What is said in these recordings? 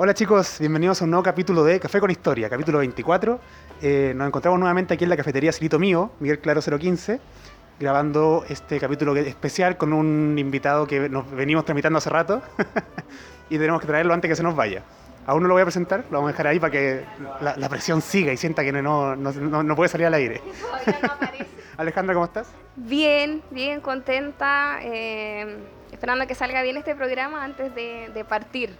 Hola chicos, bienvenidos a un nuevo capítulo de Café con Historia, capítulo 24. Eh, nos encontramos nuevamente aquí en la cafetería Silito Mío, Miguel Claro 015, grabando este capítulo especial con un invitado que nos venimos tramitando hace rato y tenemos que traerlo antes que se nos vaya. Aún no lo voy a presentar, lo vamos a dejar ahí para que la, la presión siga y sienta que no, no, no- no puede salir al aire. Alejandra, ¿cómo estás? Bien, bien contenta, eh, esperando que salga bien este programa antes de, de partir.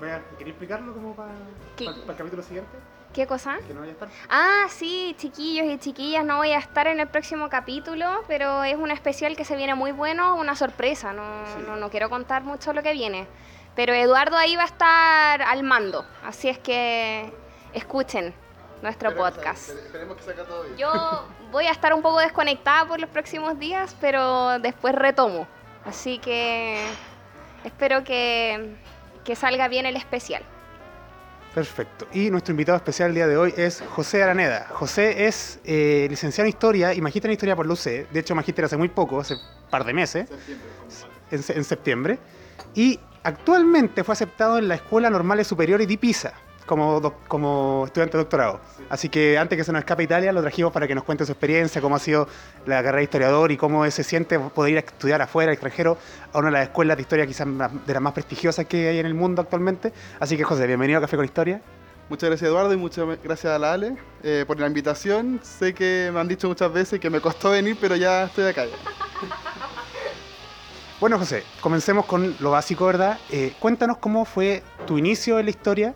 ¿Quería explicarlo como para, ¿Qué? para el capítulo siguiente? ¿Qué cosa? Que no vaya a estar. Ah, sí, chiquillos y chiquillas, no voy a estar en el próximo capítulo, pero es un especial que se viene muy bueno, una sorpresa, no, Sí. no, no quiero contar mucho lo que viene. Pero Eduardo ahí va a estar al mando, así es que escuchen nuestro podcast. Esperemos que salga todo bien. Yo voy a estar un poco desconectada por los próximos días, pero después retomo. Así que espero que, que salga bien el especial. Perfecto. Y nuestro invitado especial el día de hoy es José Araneda. José es eh, licenciado en Historia y magíster en Historia por la UC. De hecho, magíster hace muy poco, hace un par de meses, Septiembre. en, se- en septiembre. Y actualmente fue aceptado en la Escuela Normales Superiores de Pisa como, doc- como estudiante de doctorado. Así que antes que se nos escape Italia, lo trajimos para que nos cuente su experiencia, cómo ha sido la carrera de historiador y cómo se siente poder ir a estudiar afuera, al extranjero, a una de las escuelas de historia quizás de las más prestigiosas que hay en el mundo actualmente. Así que José, bienvenido a Café con Historia. Muchas gracias Eduardo y muchas gracias a la Ale eh, por la invitación. Sé que me han dicho muchas veces que me costó venir, pero ya estoy acá. Bueno, José, comencemos con lo básico, ¿verdad? Eh, cuéntanos cómo fue tu inicio en la historia,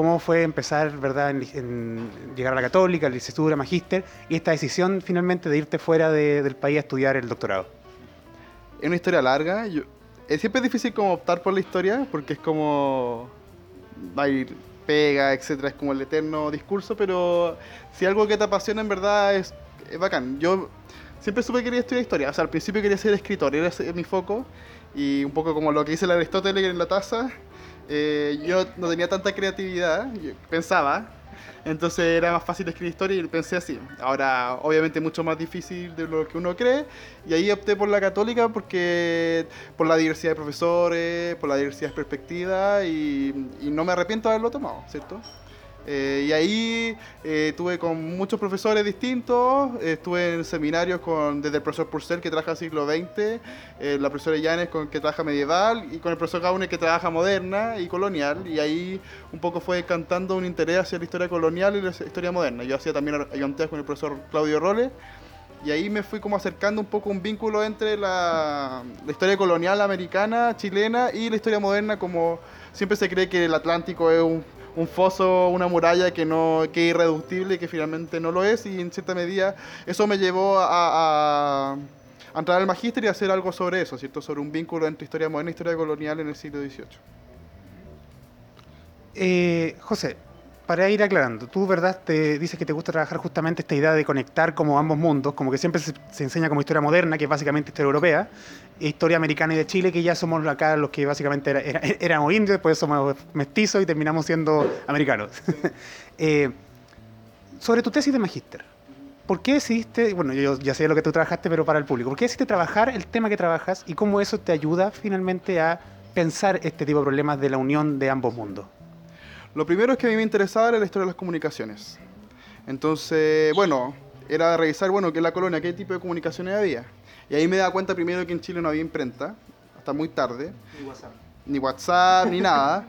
cómo fue empezar, ¿verdad?, en, en llegar a la católica, licenciatura, magíster, y esta decisión finalmente de irte fuera de- del país a estudiar el doctorado. Es una historia larga. Yo, eh, siempre es difícil como optar por la historia porque es como ir pega, etcétera, es como el eterno discurso, pero si algo que te apasiona en verdad es, es bacán. Yo siempre supe que quería estudiar historia, o sea, al principio quería ser escritor, era mi foco, y un poco como lo que dice el Aristóteles en la taza, eh, yo no tenía tanta creatividad, pensaba, entonces era más fácil escribir historia y pensé así. Ahora, obviamente, mucho más difícil de lo que uno cree. Y ahí opté por la católica porque por la diversidad de profesores, por la diversidad de perspectivas y, y no me arrepiento de haberlo tomado, ¿cierto? Eh, y ahí eh, tuve con muchos profesores distintos, eh, estuve en seminarios con, desde el profesor Purcell que trabaja siglo XX, eh, la profesora Llanes con, que trabaja medieval y con el profesor Gaune que trabaja moderna y colonial. Y ahí un poco fue cantando un interés hacia la historia colonial y la historia moderna. Yo hacía también ayudantes con el profesor Claudio Roles. Y ahí me fui como acercando un poco un vínculo entre la, la historia colonial americana, chilena y la historia moderna como siempre se cree que el Atlántico es un, un foso, una muralla que no que es irreductible y que finalmente no lo es y en cierta medida eso me llevó a, entrar al magíster y hacer algo sobre eso, ¿cierto? Sobre un vínculo entre historia moderna y historia colonial en el siglo XVIII. Eh, José, para ir aclarando, tú, ¿verdad? Te dices que te gusta trabajar justamente esta idea de conectar como ambos mundos, como que siempre se, se enseña como historia moderna, que es básicamente historia europea, historia americana y de Chile, que ya somos acá los que básicamente era- era- éramos indios, después somos mestizos y terminamos siendo americanos. Eh, sobre tu tesis de magíster, ¿por qué decidiste, bueno, yo ya sé lo que tú trabajaste, pero para el público, ¿por qué decidiste trabajar el tema que trabajas y cómo eso te ayuda finalmente a pensar este tipo de problemas de la unión de ambos mundos? Lo primero es que a mí me interesaba era la historia de las comunicaciones. Entonces, bueno, era revisar, bueno, qué es la colonia, qué tipo de comunicaciones había. Y ahí me daba cuenta primero que en Chile no había imprenta, hasta muy tarde, ni WhatsApp, ni nada.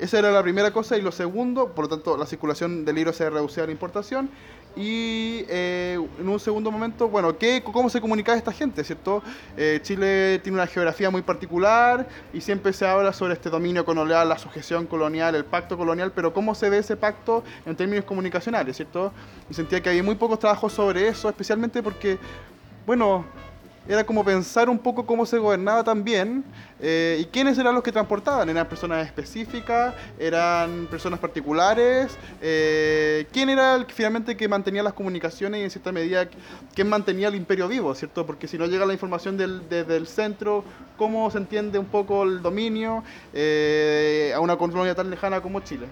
Esa era la primera cosa. Y lo segundo, por lo tanto, la circulación de libros se reducía a la importación. Y eh, en un segundo momento, bueno, ¿qué, ¿cómo se comunicaba esta gente? ¿cierto? Eh, Chile tiene una geografía muy particular y siempre se habla sobre este dominio colonial, la sujeción colonial, el pacto colonial, pero ¿cómo se ve ese pacto en términos comunicacionales? ¿cierto? Y sentía que había muy pocos trabajos sobre eso, especialmente porque, bueno, era como pensar un poco cómo se gobernaba también eh, y quiénes eran los que transportaban. ¿Eran personas específicas? ¿Eran personas particulares? Eh, ¿Quién era el que finalmente que mantenía las comunicaciones y en cierta medida quién mantenía el imperio vivo, ¿cierto? Porque si no llega la información del, desde el centro, ¿cómo se entiende un poco el dominio eh, a una colonia tan lejana como Chile?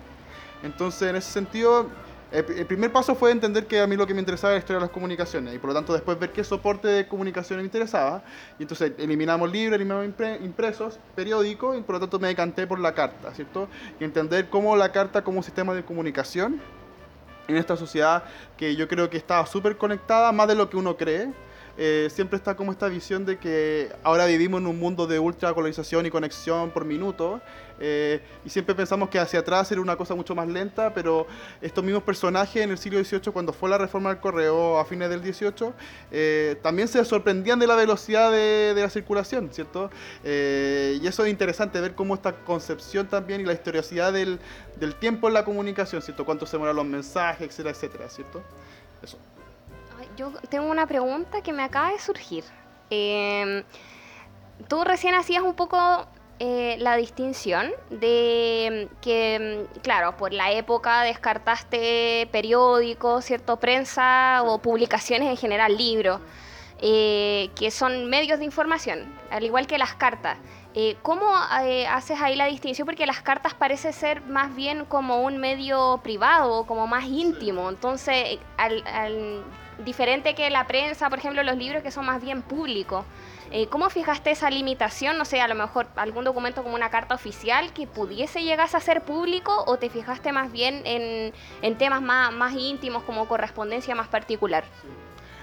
Entonces, en ese sentido, el, primer paso fue entender que a mí lo que me interesaba era la historia de las comunicaciones y por lo tanto después ver qué soporte de comunicación me interesaba y entonces eliminamos libros, eliminamos impre- impresos, periódicos y por lo tanto me decanté por la carta, ¿cierto? Y entender cómo la carta como sistema de comunicación en esta sociedad que yo creo que está súper conectada, más de lo que uno cree. Eh, siempre está como esta visión de que ahora vivimos en un mundo de ultra colonización y conexión por minuto. eh, y siempre pensamos que hacia atrás era una cosa mucho más lenta, pero estos mismos personajes en el siglo XVIII, cuando fue la reforma del correo a fines del XVIII, eh, también se sorprendían de la velocidad de, de la circulación, ¿cierto? Eh, y eso es interesante, ver cómo esta concepción también y la historiosidad del, del tiempo en la comunicación, ¿cierto? Cuánto se demoran los mensajes, etcétera, etcétera, ¿cierto? Eso. Yo tengo una pregunta que me acaba de surgir. Eh, tú recién hacías un poco eh, la distinción de que, mm, claro, por la época descartaste periódicos, ¿cierto? Prensa o publicaciones en general, libros, eh, que son medios de información, al igual que las cartas. Eh, ¿Cómo haces ahí la distinción? Porque las cartas parece ser más bien como un medio privado, como más íntimo. Entonces, al, al- diferente que la prensa, por ejemplo, los libros que son más bien públicos. Eh, ¿Cómo fijaste esa limitación? No sé, a lo mejor algún documento como una carta oficial que pudiese llegarse a ser público o te fijaste más bien en, en temas más, más íntimos como correspondencia más particular.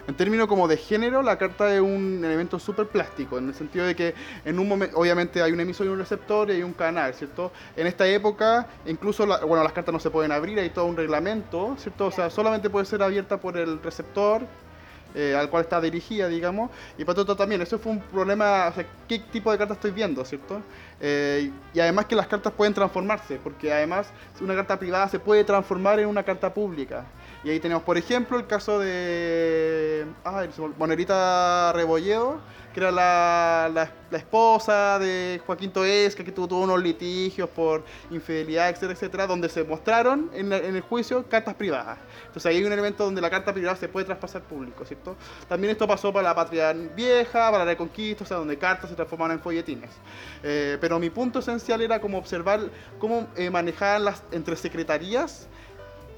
En términos como de género, la carta es un elemento súper plástico, en el sentido de que en un momento, obviamente hay un emisor y un receptor y hay un canal, ¿cierto? En esta época, incluso, la- bueno, las cartas no se pueden abrir, hay todo un reglamento, ¿cierto? O sea, solamente puede ser abierta por el receptor, eh, al cual está dirigida, digamos, y para todo también, eso fue un problema, o sea, qué tipo de carta estoy viendo, ¿cierto? Eh, y además que las cartas pueden transformarse, porque además una carta privada se puede transformar en una carta pública. Y ahí tenemos, por ejemplo, el caso de olvidó, Bonerita Rebolledo, que era la, la- la esposa de Joaquín Toesca, que tuvo, tuvo unos litigios por infidelidad, etcétera, etcétera, donde se mostraron en, la- en el juicio cartas privadas. Entonces ahí hay un elemento donde la carta privada se puede traspasar público, ¿cierto? También esto pasó para la patria vieja, para la reconquista, o sea, donde cartas se transformaron en folletines. Eh, pero mi punto esencial era como observar cómo eh, manejaban las entre secretarías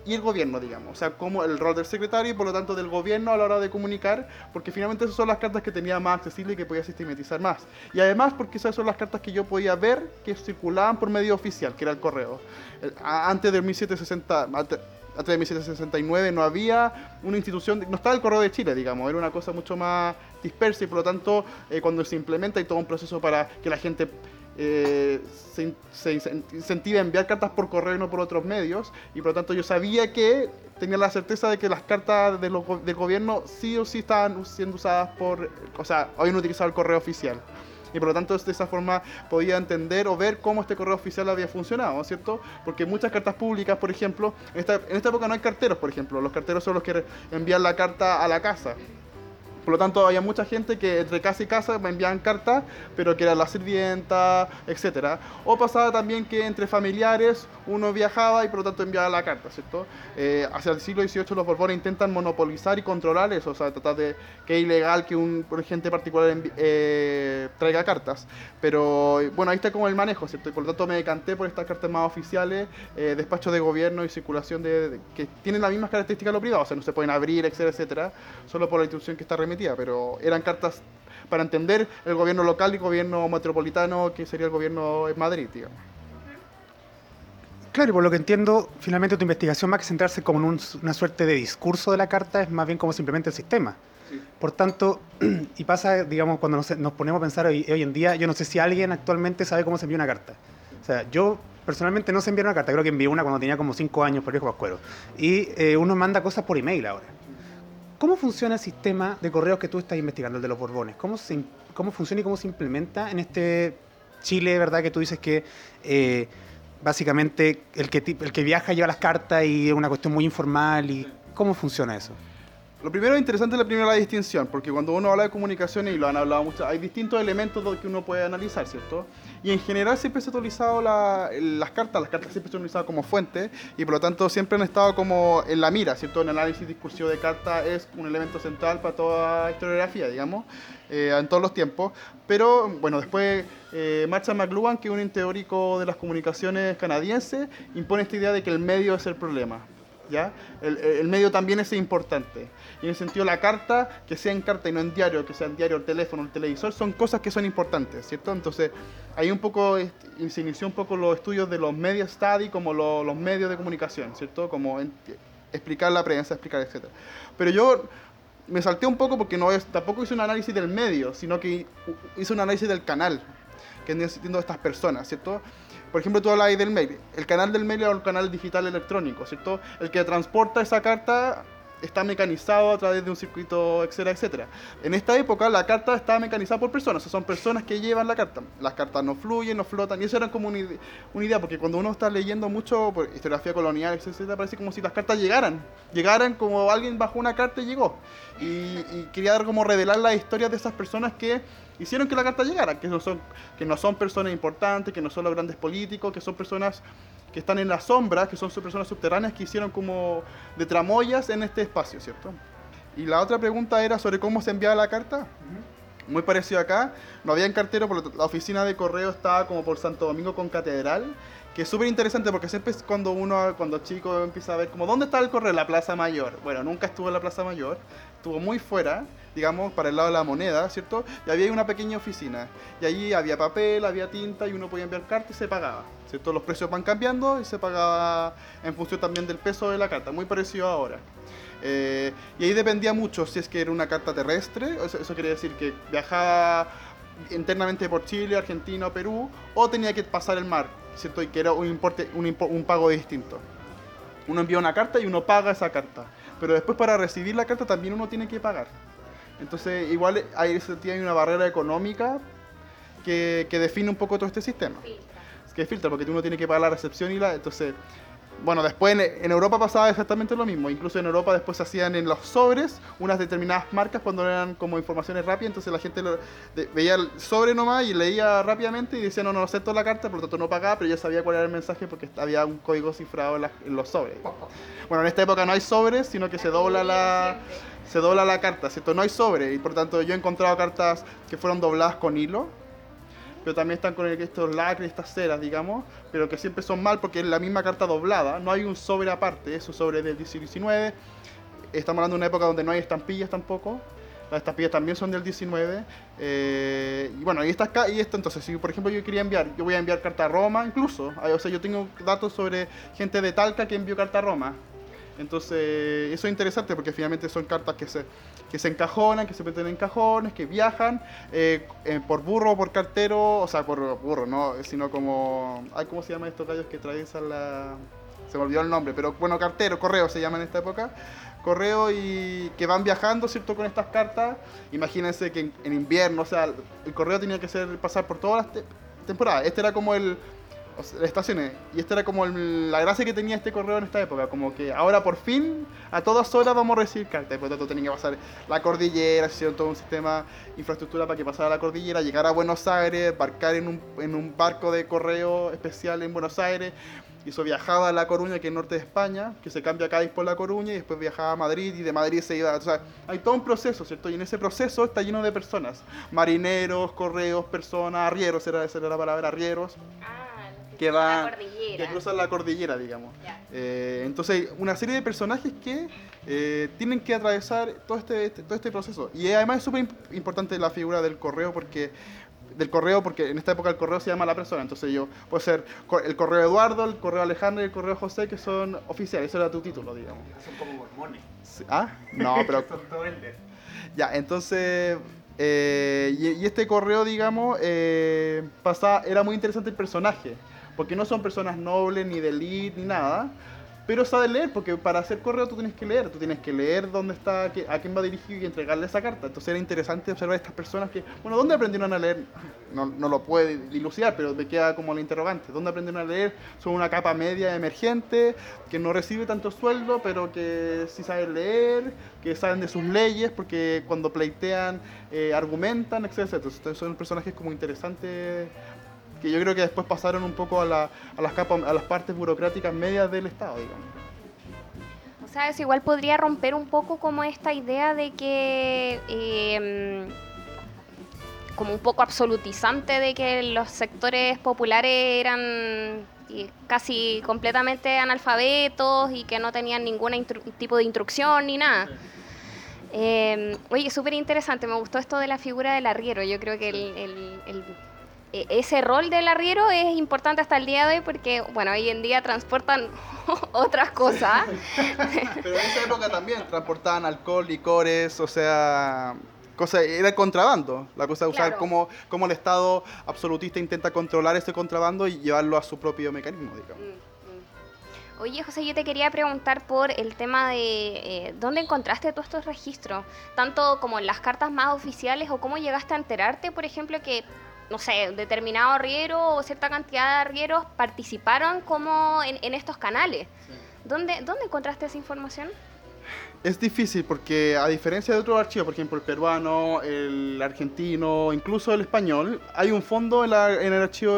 y el gobierno, digamos. O sea, como el rol del secretario y por lo tanto del gobierno a la hora de comunicar, porque finalmente esas son las cartas que tenía más accesible y que podía sistematizar más. Y además porque esas son las cartas que yo podía ver que circulaban por medio oficial, que era el correo. Antes de 1760, antes antes de 1769 no había una institución, no estaba el correo de Chile, digamos, era una cosa mucho más dispersa y por lo tanto eh, cuando se implementa hay todo un proceso para que la gente eh, se, se incen- incentive a enviar cartas por correo y no por otros medios y por lo tanto yo sabía que tenía la certeza de que las cartas de del gobierno sí o sí estaban siendo usadas por, o sea, habían utilizado el correo oficial. Y por lo tanto, de esa forma podía entender o ver cómo este correo oficial había funcionado, ¿cierto? Porque muchas cartas públicas, por ejemplo, en esta, en esta época no hay carteros, por ejemplo. Los carteros son los que envían la carta a la casa. Por lo tanto, había mucha gente que entre casa y casa me enviaban cartas, pero que era la sirvienta, etcétera. O pasaba también que entre familiares uno viajaba y por lo tanto enviaba la carta, ¿cierto? Eh, hacia el siglo XVIII los Borbones intentan monopolizar y controlar eso, o sea, tratar de que es ilegal que un gente particular eh, traiga cartas. Pero bueno, ahí está como el manejo, ¿cierto? Y por lo tanto me decanté por estas cartas más oficiales, eh, despacho de gobierno y circulación de, de- que tienen las mismas características de lo privado, o sea, no se pueden abrir, etcétera, etcétera, solo por la instrucción que está pero eran cartas para entender el gobierno local y gobierno metropolitano, que sería el gobierno en Madrid, digamos. Claro, y por lo que entiendo, finalmente tu investigación más que centrarse como en un- una suerte de discurso de la carta es más bien como simplemente el sistema. Por tanto, y pasa, digamos, cuando nos, nos ponemos a pensar hoy, hoy en día, yo no sé si alguien actualmente sabe cómo se envía una carta. O sea, yo personalmente no sé enviar una carta, creo que envié una cuando tenía como 5 años por viejo pascuero. Y eh, uno manda cosas por email ahora. ¿Cómo funciona el sistema de correos que tú estás investigando, el de los Borbones? ¿Cómo, se, cómo funciona y cómo se implementa en este Chile, verdad, que tú dices que eh, básicamente el que, el que viaja lleva las cartas y es una cuestión muy informal? y ¿Cómo funciona eso? Lo primero interesante es la primera distinción, porque cuando uno habla de comunicaciones, y lo han hablado mucho, hay distintos elementos que uno puede analizar, ¿cierto? Y en general siempre se ha utilizado la- las cartas, las cartas siempre se han utilizado como fuente, y por lo tanto siempre han estado como en la mira, ¿cierto? El análisis discursivo de cartas es un elemento central para toda historiografía, digamos, eh, en todos los tiempos. Pero, bueno, después eh, Marshall McLuhan, que es un teórico de las comunicaciones canadiense, impone esta idea de que el medio es el problema. ¿Ya? El, el medio también es importante. Y en ese sentido, la carta, que sea en carta y no en diario, que sea en diario, el teléfono, el televisor, son cosas que son importantes, ¿cierto? Entonces, ahí un poco este, se inició un poco los estudios de los media study como lo- los medios de comunicación, ¿cierto? Como en- explicar la prensa, explicar, etc. Pero yo me salté un poco porque no tampoco hice un análisis del medio, sino que hice un análisis del canal que están sintiendo estas personas, ¿cierto? Por ejemplo, tú hablas ahí del mail. El canal del mail es el canal digital electrónico, ¿cierto? El que transporta esa carta está mecanizado a través de un circuito, etcétera, etcétera. En esta época la carta está mecanizada por personas, o sea, son personas que llevan la carta. Las cartas no fluyen, no flotan, y eso era como una, ide- una idea, porque cuando uno está leyendo mucho por historiografía colonial, etcétera, parece como si las cartas llegaran, llegaran como alguien bajó una carta y llegó. Y, y quería dar como revelar las historias de esas personas que hicieron que la carta llegara, que no son, que no son personas importantes, que no son los grandes políticos, que son personas que están en la sombra, que son personas subterráneas que hicieron como de tramoyas en este espacio, ¿cierto? Y la otra pregunta era sobre cómo se enviaba la carta. Muy parecido acá, no había cartero, por la oficina de correo estaba como por Santo Domingo con Catedral, que es súper interesante porque siempre es cuando uno, cuando chico empieza a ver como, ¿dónde está el correo? La Plaza Mayor. Bueno, nunca estuvo en la Plaza Mayor, estuvo muy fuera, digamos, para el lado de la moneda, ¿cierto? Y había una pequeña oficina. Y allí había papel, había tinta y uno podía enviar carta y se pagaba, ¿cierto? Los precios van cambiando y se pagaba en función también del peso de la carta, muy parecido ahora. Eh, y ahí dependía mucho si es que era una carta terrestre, eso, eso quiere decir que viajaba internamente por Chile, Argentina Perú, o tenía que pasar el mar, ¿cierto? Y que era un, importe, un, impo- un pago distinto. Uno envía una carta y uno paga esa carta. Pero después para recibir la carta también uno tiene que pagar. Entonces igual hay, hay una barrera económica que, que define un poco todo este sistema. Que filtra, porque uno tiene que pagar la recepción y la... Entonces, bueno, después en, en Europa pasaba exactamente lo mismo. Incluso en Europa después se hacían en los sobres unas determinadas marcas cuando eran como informaciones rápidas. Entonces la gente lo- de- veía el sobre nomás y leía rápidamente y decía, no, no acepto la carta, por lo tanto no pagaba, pero ya sabía cuál era el mensaje porque había un código cifrado en, las- en los sobres. Bueno, en esta época no hay sobres, sino que se dobla la, se dobla la carta, ¿cierto? No hay sobre y por tanto yo he encontrado cartas que fueron dobladas con hilo, pero también están con estos lacres, estas ceras, digamos, pero que siempre son mal porque es la misma carta doblada, no hay un sobre aparte, es un sobre del 19, estamos hablando de una época donde no hay estampillas tampoco, las estampillas también son del 19, eh, y bueno, y esta, acá- y esto entonces, si por ejemplo yo quería enviar, yo voy a enviar carta a Roma incluso, ah, o sea, yo tengo datos sobre gente de Talca que envió carta a Roma, entonces, eso es interesante porque finalmente son cartas que se, que se encajonan, que se meten en cajones, que viajan eh, eh, por burro por cartero, o sea, por burro, no, sino como. Ay, ¿Cómo se llaman estos gallos que atraviesan la. Se me olvidó el nombre, pero bueno, cartero, correo se llama en esta época. Correo y que van viajando, ¿cierto? Con estas cartas. Imagínense que en, invierno, o sea, el correo tenía que ser pasar por todas las te- temporadas. Este era como el, o sea, las estaciones. Y esta era como la gracia que tenía este correo en esta época. Como que ahora por fin, a todas horas vamos a recibir cartas. Por lo tanto tenía que pasar la cordillera, hicieron todo un sistema, infraestructura para que pasara la cordillera, llegar a Buenos Aires, embarcar en un, en un barco de correo especial en Buenos Aires. Y eso viajaba a La Coruña, que es el norte de España, que se cambia a Cádiz por La Coruña, y después viajaba a Madrid, y de Madrid se iba... O sea, hay todo un proceso, ¿cierto? Y en ese proceso está lleno de personas. Marineros, correos, personas, arrieros, era, esa era la palabra, arrieros Ah, que cruzan van la cordillera. que cruzan la cordillera, digamos. Eh, entonces, una serie de personajes que eh, tienen que atravesar todo este, este- todo este proceso. Y además es súper imp- importante la figura del correo porque del correo porque en esta época el correo se llama la persona entonces yo puedo ser el correo Eduardo el correo Alejandro y el correo José que son oficiales eso era tu título digamos Son como mormones. Ah no pero Son ya, entonces, eh, y, este correo, digamos, eh, era muy interesante el personaje, porque no son personas nobles, ni de elite, ni nada, pero sabe leer, porque para hacer correo tú tienes que leer, tú tienes que leer dónde está, a quién va dirigido y entregarle esa carta. Entonces era interesante observar a estas personas que, bueno, ¿dónde aprendieron a leer? No, no lo puede dilucidar, pero me queda como la interrogante. ¿Dónde aprendieron a leer? Son una capa media emergente, que no recibe tanto sueldo, pero que sí saben leer, que saben de sus leyes, porque cuando pleitean eh, argumentan, etc. Entonces son personajes como interesantes que yo creo que después pasaron un poco a, la, a, las, capas, a las partes burocráticas medias del Estado, digamos. O sea, eso igual podría romper un poco como esta idea de que... Eh, como un poco absolutizante de que los sectores populares eran casi completamente analfabetos y que no tenían ningún tipo de instrucción ni nada. Eh, oye, súper interesante, me gustó esto de la figura del arriero. Yo creo que el, el ese rol del arriero es importante hasta el día de hoy porque, bueno, hoy en día transportan otras cosas. Pero en esa época también transportaban alcohol, licores, o sea, cosa, era contrabando. La cosa de usar cómo, cómo, el Estado absolutista intenta controlar ese contrabando y llevarlo a su propio mecanismo, digamos. Mm, mm. Oye, José, yo te quería preguntar por el tema de eh, dónde encontraste todos estos registros, tanto como en las cartas más oficiales o cómo llegaste a enterarte, por ejemplo, que no sé, determinado arriero o cierta cantidad de arrieros participaron como en, estos canales. ¿Dónde, ¿Dónde encontraste esa información? Es difícil porque a diferencia de otros archivos, por ejemplo el peruano, el argentino, incluso el español, hay un fondo en, el archivo,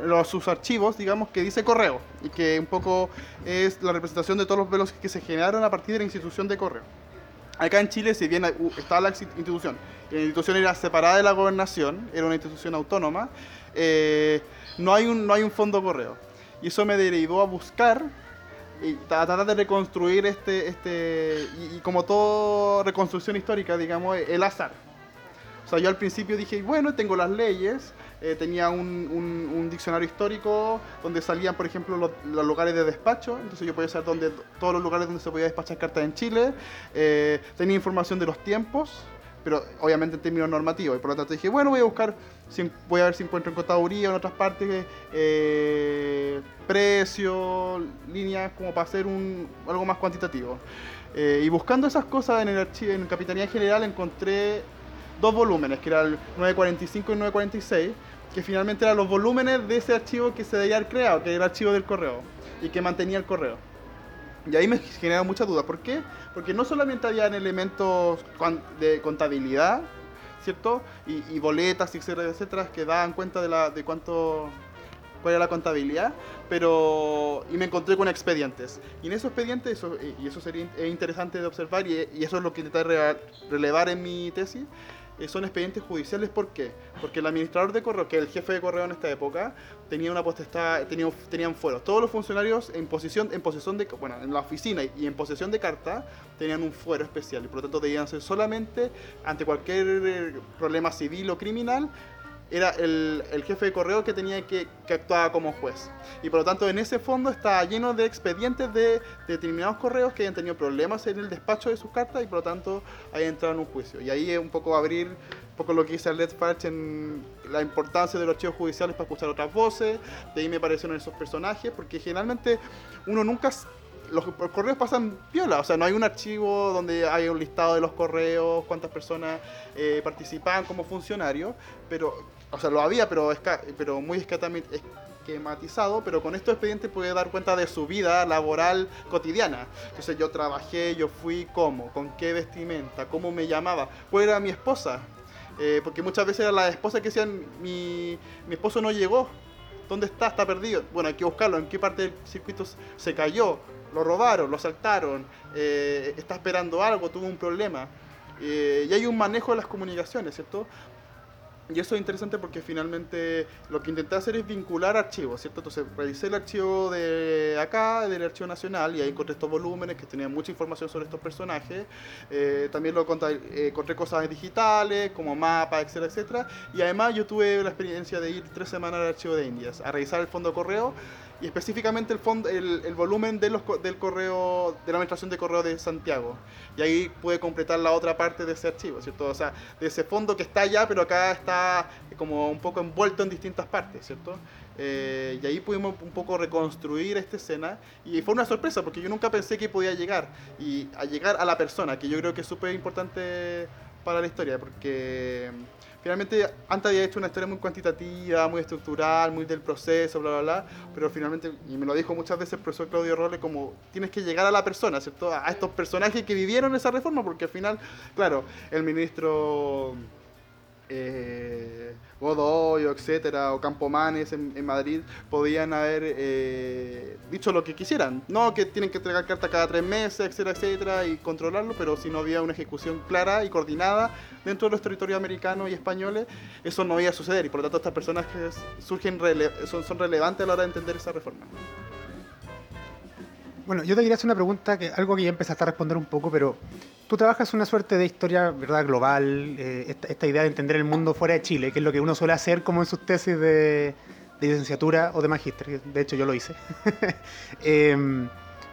en los, sus archivos, digamos, que dice correo y que un poco es la representación de todos los velos que se generaron a partir de la institución de correo. Acá en Chile, si bien estaba la institución, la institución era separada de la gobernación, era una institución autónoma, eh, no, hay un, no hay un fondo correo. Y eso me derivó a buscar y tratar de reconstruir este, este y, como toda reconstrucción histórica, digamos, el azar. O sea, yo al principio dije, bueno, tengo las leyes, eh, tenía un, diccionario histórico donde salían, por ejemplo, los, lugares de despacho, entonces yo podía saber dónde, todos los lugares donde se podía despachar cartas en Chile, eh, tenía información de los tiempos, pero obviamente en términos normativos. Y por lo tanto dije, bueno, voy a buscar, voy a ver si encuentro en contaduría o en otras partes eh, precios, líneas, como para hacer un, algo más cuantitativo. Eh, y buscando esas cosas en el archivo, en Capitanía General encontré dos volúmenes, que eran el 945 y 946, que finalmente eran los volúmenes de ese archivo que se debía haber creado, que era el archivo del correo, y que mantenía el correo. Y ahí me genera mucha duda. ¿Por qué? Porque no solamente habían elementos de contabilidad, ¿cierto? Y, boletas, etcétera, etcétera, que daban cuenta de, cuánto cuál era la contabilidad, pero y me encontré con expedientes. Y en esos expedientes, eso, y eso sería interesante de observar, y, y eso es lo que intenté relevar en mi tesis, son expedientes judiciales. ¿Por qué? Porque el administrador de correo, que el jefe de correo en esta época, tenía una potestad, tenía, tenían fueros. Todos los funcionarios en posición, en posesión de, bueno, en la oficina y en posesión de carta, tenían un fuero especial y por lo tanto debían ser solamente ante cualquier eh, problema civil o criminal era el, jefe de correo que tenía que, que actuar como juez. Y por lo tanto en ese fondo está lleno de expedientes de, determinados correos que hayan tenido problemas en el despacho de sus cartas y por lo tanto hayan entrado en un juicio. Y ahí es un poco abrir un poco lo que dice Let's Parch en la importancia de los archivos judiciales para escuchar otras voces. De ahí me parecieron esos personajes, porque generalmente uno nunca los correos pasan piola, o sea, no hay un archivo donde hay un listado de los correos, cuántas personas eh, participaban como funcionarios, pero o sea, lo había, pero, pero muy esquematizado, pero con estos expedientes puede dar cuenta de su vida laboral cotidiana. Entonces yo trabajé, yo fui cómo, con qué vestimenta, cómo me llamaba, cuál era mi esposa, eh, porque muchas veces era la esposa que decían, mi, mi esposo no llegó, ¿dónde está? Está perdido. Bueno, hay que buscarlo, en qué parte del circuito se cayó, lo robaron, lo saltaron, eh, está esperando algo, tuvo un problema. Eh, y hay un manejo de las comunicaciones, ¿cierto? Y eso es interesante porque finalmente lo que intenté hacer es vincular archivos, ¿cierto? Entonces revisé el archivo de acá, del archivo nacional, y ahí encontré estos volúmenes que tenían mucha información sobre estos personajes. Eh, también lo eh, encontré cosas digitales, como mapas, etcétera, etcétera. Y además yo tuve la experiencia de ir tres semanas al archivo de Indias, a revisar el fondo correo y específicamente el, fondo, el, el volumen de los, del correo, de la administración de correo de Santiago. Y ahí pude completar la otra parte de ese archivo, ¿cierto? O sea, de ese fondo que está allá, pero acá está como un poco envuelto en distintas partes, ¿cierto? Eh, y ahí pudimos un poco reconstruir esta escena y fue una sorpresa porque yo nunca pensé que podía llegar y a llegar a la persona, que yo creo que es súper importante para la historia porque finalmente antes había hecho una historia muy cuantitativa, muy estructural, muy del proceso, bla, bla, bla, pero finalmente, y me lo dijo muchas veces el profesor Claudio Rolle, como tienes que llegar a la persona, ¿cierto? A estos personajes que vivieron esa reforma, porque al final, claro, el ministro eh, Godoy, o etcétera, o Campomanes en, en Madrid, podían haber eh, dicho lo que quisieran. No que tienen que entregar carta cada tres meses, etcétera, etcétera, y controlarlo, pero si no había una ejecución clara y coordinada dentro de los territorios americanos y españoles, eso no iba a suceder. Y por lo tanto, estas personajes surgen rele- son, son relevantes a la hora de entender esa reforma. Bueno, yo te quería hacer una pregunta, que algo que ya empezaste a responder un poco, pero tú trabajas una suerte de historia verdad global, eh, esta, idea de entender el mundo fuera de Chile, que es lo que uno suele hacer como en sus tesis de, licenciatura o de magíster, de hecho yo lo hice. Em,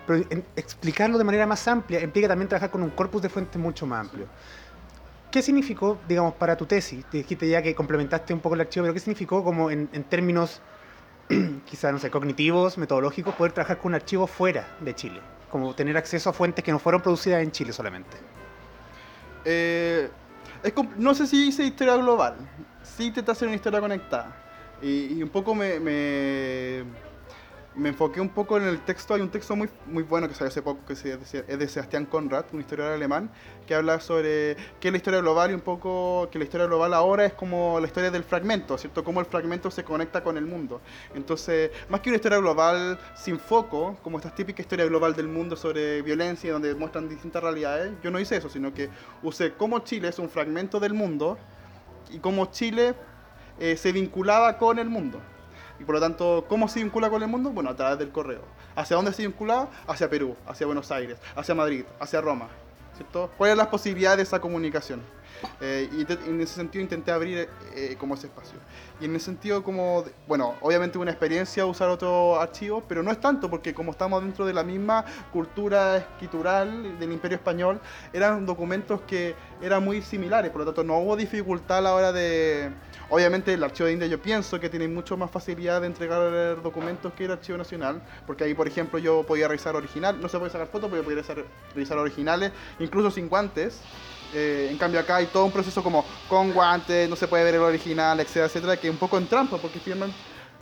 pero explicarlo de manera más amplia implica también trabajar con un corpus de fuentes mucho más amplio. ¿Qué significó, digamos, para tu tesis? Te dijiste ya que complementaste un poco el archivo, pero ¿qué significó como en, en términos quizá, no sé, cognitivos, metodológicos, poder trabajar con un archivo fuera de Chile? Como tener acceso a fuentes que no fueron producidas en Chile solamente. Eh, es no sé si hice historia global, sí intenté hacer una historia conectada. Y, un poco me, me enfoqué un poco en el texto. Hay un texto muy, muy bueno que salió hace poco, que es de Sebastián Conrad, un historiador alemán, que habla sobre qué es la historia global y un poco que la historia global ahora es como la historia del fragmento, ¿cierto? Cómo el fragmento se conecta con el mundo. Entonces, más que una historia global sin foco, como esta típica historia global del mundo sobre violencia, donde muestran distintas realidades, yo no hice eso, sino que usé cómo Chile es un fragmento del mundo y cómo Chile eh, se vinculaba con el mundo. Y por lo tanto, ¿cómo se vincula con el mundo? Bueno, a través del correo. ¿Hacia dónde se vinculaba? Hacia Perú, hacia Buenos Aires, hacia Madrid, hacia Roma. ¿Cierto? ¿Cuáles eran las posibilidades de esa comunicación? Eh, y te- en ese sentido intenté abrir eh, como ese espacio. Y en ese sentido como, bueno, obviamente una experiencia usar otro archivo, pero no es tanto porque como estamos dentro de la misma cultura escritural del Imperio Español, eran documentos que eran muy similares, por lo tanto no hubo dificultad a la hora de... Obviamente el archivo de India yo pienso que tiene mucho más facilidad de entregar documentos que el archivo nacional, porque ahí por ejemplo yo podía revisar original, no se puede sacar fotos, pero yo podía revisar, originales, incluso sin guantes. Eh, en cambio acá hay todo un proceso como con guantes, no se puede ver el original, etcétera, etcétera, que un poco en trampa, porque finalmente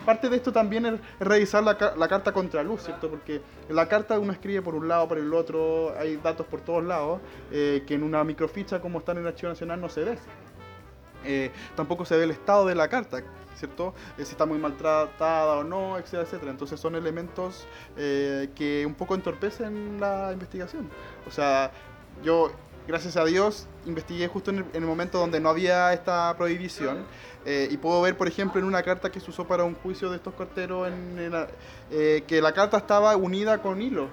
parte de esto también es revisar la, la carta contra luz, ¿cierto? Porque la carta uno escribe por un lado, por el otro, hay datos por todos lados, eh, que en una microficha como está en el Archivo Nacional no se ve. Eh, tampoco se ve el estado de la carta, ¿cierto? Eh, si está muy maltratada o no, etcétera, etcétera. Entonces son elementos eh, que un poco entorpecen la investigación. O sea, yo, gracias a Dios, investigué justo en el, en el momento donde no había esta prohibición. eh, y puedo ver, por ejemplo, en una carta que se usó para un juicio de estos carteros, en, en la- eh, que la carta estaba unida con hilo,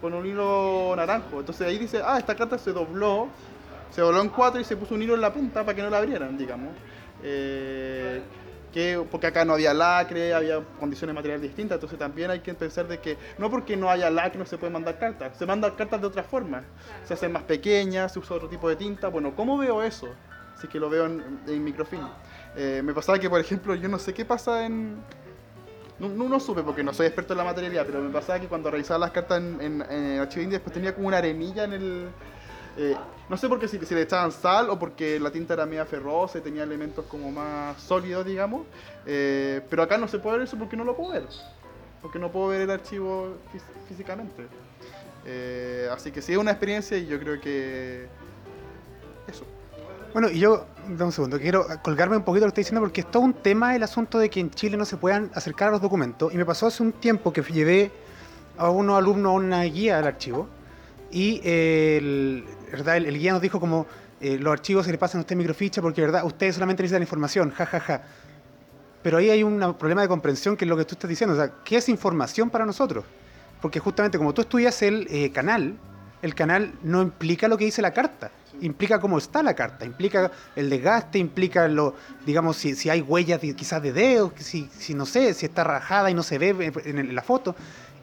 con un hilo naranjo. Entonces ahí dice, ah, esta carta se dobló, se dobló en cuatro y se puso un hilo en la punta para que no la abrieran, digamos. Eh, que, porque acá no había lacre, había condiciones materiales distintas, entonces también hay que pensar de que no porque no haya lacre no se puede mandar cartas, se mandan cartas de otra forma, se hacen más pequeñas, se usa otro tipo de tinta, bueno, ¿cómo veo eso? Si es que lo veo en, en microfilm. Eh, me pasaba que, por ejemplo, yo no sé qué pasa en... No, no, no supe porque no soy experto en la materia, pero me pasaba que cuando revisaba las cartas en, en, en después tenía como una arenilla en el... eh, no sé por qué si, le echaban sal o porque la tinta era media ferrosa y tenía elementos como más sólidos, digamos. eh, pero acá no se puede ver eso porque no lo puedo ver. Porque no puedo ver el archivo fí- físicamente. Eh, así que sí es una experiencia y yo creo que... Eso. Bueno, y yo, dame un segundo, quiero colgarme un poquito lo que estoy diciendo porque es todo un tema el asunto de que en Chile no se puedan acercar a los documentos. Y me pasó hace un tiempo que llevé a unos alumnos a una guía del archivo y el, ¿verdad? El, el guía nos dijo como eh, los archivos se le pasan a usted microficha porque verdad ustedes solamente necesitan información, ja, ja, ja. Pero ahí hay un problema de comprensión que es lo que tú estás diciendo. O sea, ¿qué es información para nosotros? Porque justamente como tú estudias el eh, canal, el canal no implica lo que dice la carta, implica cómo está la carta, implica el desgaste, implica lo, digamos, si, si hay huellas de- quizás de dedos, si, si no sé, si está rajada y no se ve en, en la foto.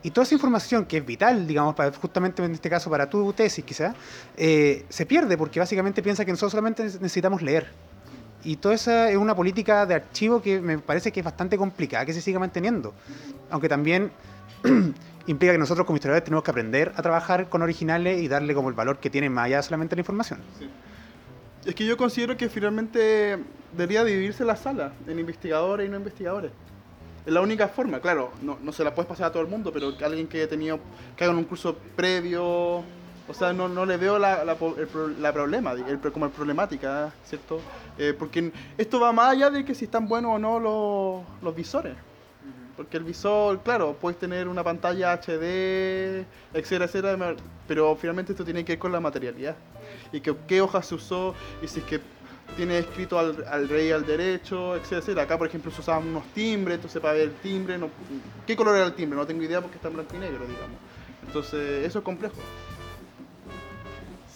Y toda esa información que es vital, digamos, para, justamente en este caso para tu tesis quizás, eh, se pierde porque básicamente piensa que nosotros solamente necesitamos leer. Y toda esa es una política de archivo que me parece que es bastante complicada que se siga manteniendo. Aunque también implica que nosotros como historiadores tenemos que aprender a trabajar con originales y darle como el valor que tienen más allá solamente la información. Es que yo considero que finalmente debería dividirse la sala en investigadores y no investigadores. Es la única forma, claro, no, no se la puedes pasar a todo el mundo, pero que alguien que haya tenido, que hagan un curso previo, o sea, no, no le veo la, la, el la problema, el, como problemática, ¿cierto? Eh, porque esto va más allá de que si están buenos o no los, los visores. Porque el visor, claro, puedes tener una pantalla HD, etcétera, etcétera, pero finalmente esto tiene que ver con la materialidad. Y que, qué hoja se usó, y si es que tiene escrito al, rey al derecho, etcétera. Acá, por ejemplo, se usaban unos timbres, entonces para ver el timbre, no, ¿qué color era el timbre? No tengo idea porque está en blanco y negro, digamos. Entonces, eso es complejo.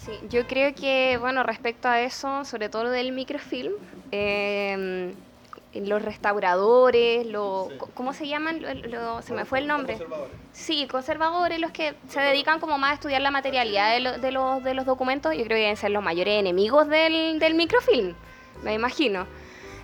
Sí, yo creo que, bueno, respecto a eso, sobre todo lo del microfilm, eh, los restauradores, lo, Sí. ¿cómo se llaman? Lo- lo- se me fue el nombre. Sí, conservadores, los que se dedican como más a estudiar la materialidad de, lo- de los, de los documentos, yo creo que deben ser los mayores enemigos del, del microfilm, me imagino.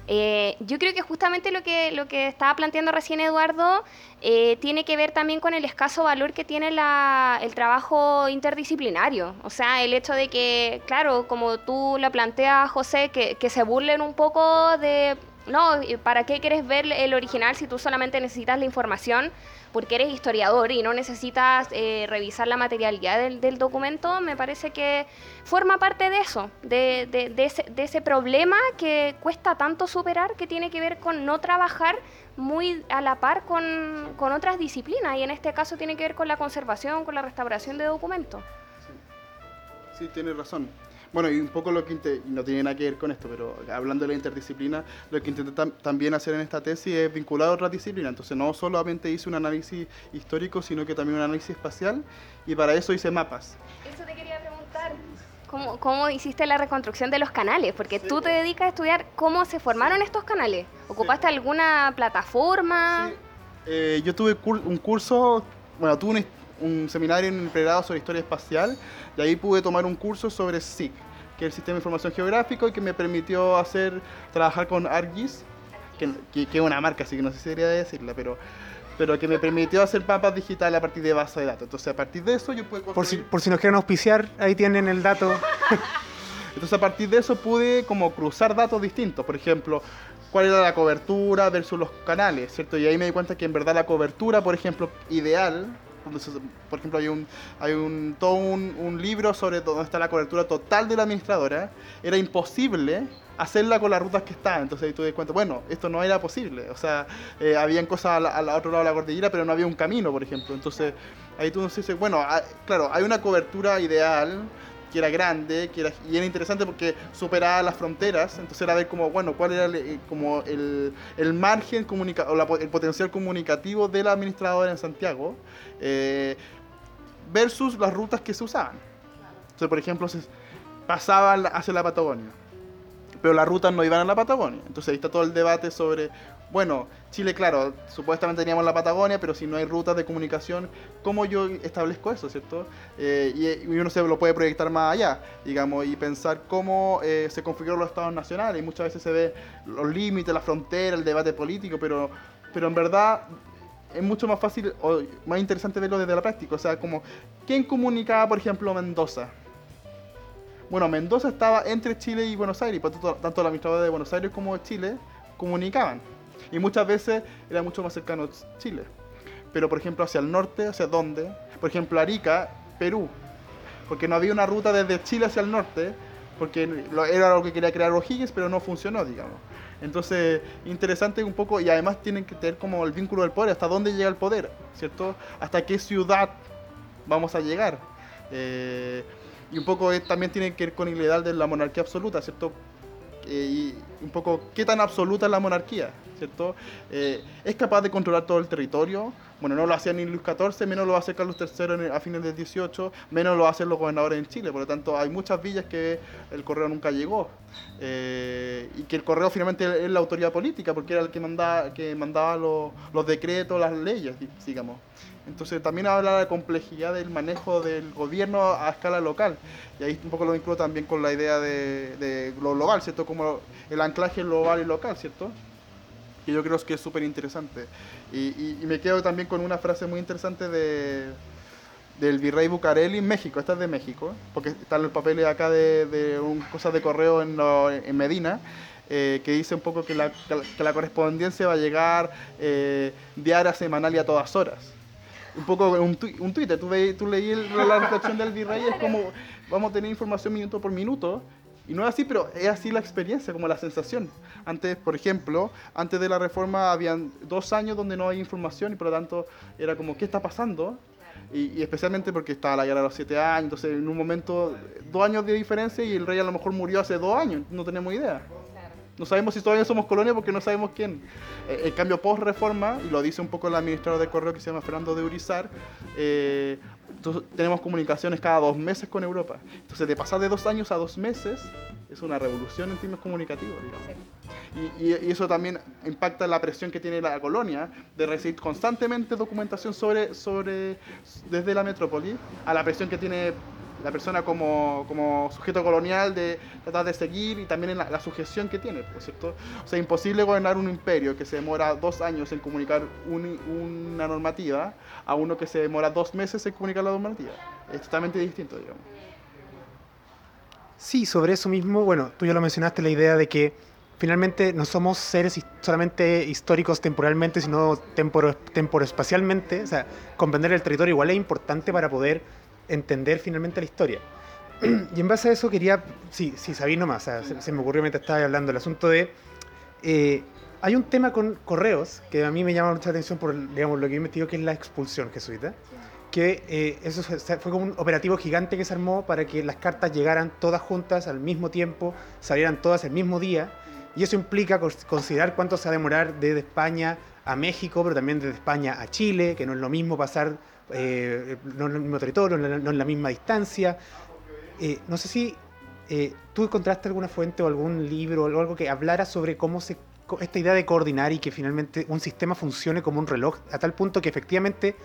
Eh, yo creo que justamente lo que, lo que estaba planteando recién Eduardo eh, tiene que ver también con el escaso valor que tiene la- el trabajo interdisciplinario. O sea, el hecho de que, claro, como tú lo planteas, José, que, que se burlen un poco de, no, ¿y ¿para qué quieres ver el original si tú solamente necesitas la información? porque eres historiador y no necesitas eh, revisar la materialidad del, del documento, me parece que forma parte de eso, de, de- de ese, de ese problema que cuesta tanto superar, que tiene que ver con no trabajar muy a la par con, otras disciplinas, y en este caso tiene que ver con la conservación, con la restauración de documentos. Sí, tienes razón. Bueno, y un poco lo que no tiene nada que ver con esto, pero hablando de la interdisciplina, lo que intenté tam- también hacer en esta tesis es vincular otras disciplinas. Entonces, no solamente hice un análisis histórico, sino que también un análisis espacial, y para eso hice mapas. Eso te quería preguntar. ¿Cómo, cómo hiciste la reconstrucción de los canales? Porque tú te dedicas a estudiar cómo se formaron estos canales. ¿Ocupaste alguna plataforma? Sí. Eh, yo tuve cur- un curso, bueno, tuve un, un seminario en el pregrado sobre historia espacial, y ahí pude tomar un curso sobre SIG, que es el Sistema de Información Geográfico, y que me permitió hacer, trabajar con ArcGIS, que, que- que es una marca, así que no sé si debería decirla, pero, pero que me permitió hacer mapas digitales a partir de base de datos. Entonces, a partir de eso, yo pude Por si, construir- por si nos quieren auspiciar, ahí tienen el dato. Entonces a partir de eso pude como cruzar datos distintos, por ejemplo, cuál era la cobertura versus los canales, ¿cierto? Y ahí me di cuenta que en verdad la cobertura, por ejemplo, ideal, por ejemplo hay un hay un todo un, un libro sobre dónde está la cobertura total de la administradora, era imposible hacerla con las rutas que estaban, entonces ahí tú te das cuenta, bueno, esto no era posible, o sea, eh, habían cosas al, otro lado de la cordillera, pero no había un camino, por ejemplo, entonces ahí tú dices, bueno, ah, claro, hay una cobertura ideal, que era grande, que era, y era interesante porque superaba las fronteras, entonces era ver como, bueno, cuál era el, eh, como el, el margen comunica o el potencial comunicativo de la administradora en Santiago eh, versus las rutas que se usaban. Entonces, por ejemplo, se pasaban la- hacia la Patagonia, pero las rutas no iban a la Patagonia. Entonces ahí está todo el debate sobre, bueno, Chile, claro, supuestamente teníamos la Patagonia, pero si no hay rutas de comunicación, ¿cómo yo establezco eso, cierto? Eh, y, uno se lo puede proyectar más allá, digamos, y pensar cómo eh, se configuran los estados nacionales. Y muchas veces se ve los límites, la frontera, el debate político, pero, pero en verdad es mucho más fácil o más interesante verlo desde la práctica. O sea, como, ¿quién comunicaba, por ejemplo, Mendoza? Bueno, Mendoza estaba entre Chile y Buenos Aires, por tanto, tanto la administradora de Buenos Aires como de Chile comunicaban. Y muchas veces era mucho más cercano Chile. Pero, por ejemplo, hacia el norte, ¿hacia dónde? Por ejemplo, Arica, Perú. Porque no había una ruta desde Chile hacia el norte, porque era lo que quería crear O'Higgins, pero no funcionó, digamos. Entonces, interesante un poco, y además tienen que tener como el vínculo del poder, hasta dónde llega el poder, ¿cierto? Hasta qué ciudad vamos a llegar. Eh, y un poco eh, también tiene que ver con el ideal de la monarquía absoluta, ¿cierto? Y un poco qué tan absoluta es la monarquía, ¿cierto? Eh, es capaz de controlar todo el territorio. Bueno, no lo hacía ni Luis XIV, menos lo hacer Carlos III a fines del 18, menos lo hacen los gobernadores en Chile. Por lo tanto, hay muchas villas que el correo nunca llegó. Eh, y que el correo finalmente es la autoridad política, porque era el que mandaba, que mandaba los, los decretos, las leyes, di- digamos. Entonces también habla de la complejidad del manejo del gobierno a escala local. Y ahí un poco lo vincula también con la idea de, de lo global, ¿cierto? Como el anclaje global y local, ¿cierto? Que yo creo que es súper interesante. Y, y- y me quedo también con una frase muy interesante de, del virrey Bucareli en México. Esta es de México, porque están los papeles acá de, de un- cosas de correo en, lo- en Medina. eh, que dice un poco que la, que la- correspondencia va a llegar eh, diaria, semanal y a todas horas un poco un, tui- un Twitter. Tú, ve- tú leí el- la reflexión del virrey, es como vamos a tener información minuto por minuto. Y no es así, pero es así la experiencia, como la sensación. Antes, por ejemplo, antes de la reforma habían dos años donde no había información y por lo tanto era como, ¿qué está pasando? Y, y especialmente porque estaba la guerra de los siete años, entonces en un momento, dos años de diferencia y el rey a lo mejor murió hace dos años, no tenemos idea. No sabemos si todavía somos colonia porque no sabemos quién. Eh, el cambio post-reforma, y lo dice un poco el administrador de correo que se llama Fernando de Urizar, eh, entonces, tenemos comunicaciones cada dos meses con Europa. Entonces, de pasar de dos años a dos meses, es una revolución en términos comunicativos, digamos. Y, y- y eso también impacta la presión que tiene la colonia de recibir constantemente documentación sobre, sobre desde la metrópoli a la presión que tiene la persona como, como sujeto colonial de tratar de seguir y también en la, la sujeción que tiene, ¿por cierto? O sea, imposible gobernar un imperio que se demora dos años en comunicar un- una normativa a uno que se demora dos meses en comunicar la normativa. Es totalmente distinto, digamos. Sí, sobre eso mismo, bueno, tú ya lo mencionaste, la idea de que finalmente no somos seres solamente históricos temporalmente, sino temporo, temporoespacialmente. O sea, comprender el territorio igual es importante para poder entender finalmente la historia. y en base a eso quería, sí, sí, sabí nomás, o sea, se, se me ocurrió mientras estaba hablando el asunto de... eh, hay un tema con correos que a mí me llama mucha atención por digamos, lo que he investigado, que es la expulsión jesuita que eh, eso fue, como un operativo gigante que se armó para que las cartas llegaran todas juntas al mismo tiempo, salieran todas el mismo día, y eso implica cons- considerar cuánto se va a demorar desde España a México, pero también desde España a Chile, que no es lo mismo pasar, eh, no es el mismo territorio, no es la- no es la misma distancia. Eh, no sé si eh, tú encontraste alguna fuente o algún libro o algo que hablara sobre cómo se esta idea de coordinar y que finalmente un sistema funcione como un reloj a tal punto que efectivamente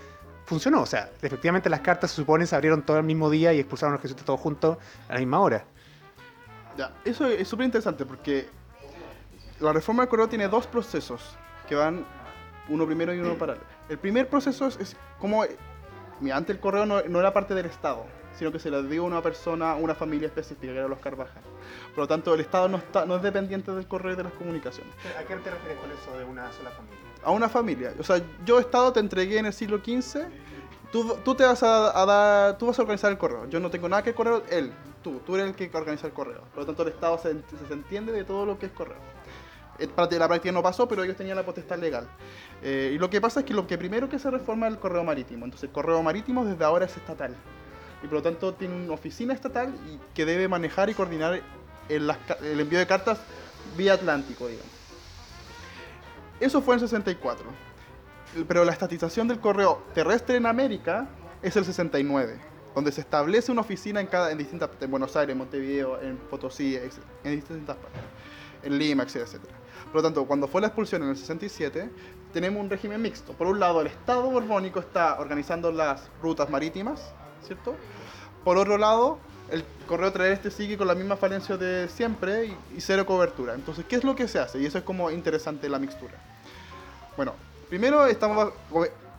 funcionó. O sea, efectivamente las cartas se supone se abrieron todo el mismo día y expulsaron a los jesuitas todos juntos a la misma hora. Ya, eso es súper interesante porque la reforma del correo tiene dos procesos que van uno primero y uno paralelo. El primer proceso es, es como, mira, antes el correo no, no era parte del Estado, sino que se le dio a una persona, a una familia específica, que eran los Carvajal. Por lo tanto, el Estado no, está, no es dependiente del correo y de las comunicaciones. ¿A qué te refieres con eso de una sola familia? a una familia. O sea, yo Estado te entregué en el siglo XV, tú, tú te vas a, a dar, tú vas a organizar el correo. Yo no tengo nada que correo, él, tú, tú eres el que organiza el correo. Por lo tanto, el Estado se, se entiende de todo lo que es correo. Eh, La práctica no pasó, pero ellos tenían la potestad legal. Eh, y lo que pasa es que lo que primero que se reforma es el correo marítimo. Entonces, el correo marítimo desde ahora es estatal. Y por lo tanto, tiene una oficina estatal que debe manejar y coordinar el, envío de cartas vía Atlántico, digamos. Eso fue en 64. Pero la estatización del correo terrestre en América es el 69, donde se establece una oficina en cada en distintas en Buenos Aires, en Montevideo, en Potosí, en distintas partes, en Lima, etcétera. Por lo tanto, cuando fue la expulsión en el 67, tenemos un régimen mixto. Por un lado, el Estado borbónico está organizando las rutas marítimas, ¿cierto? Por otro lado, el correo terrestre sigue con la misma falencia de siempre y, y cero cobertura. Entonces, ¿qué es lo que se hace? Y eso es como interesante la mixtura. Bueno, primero estamos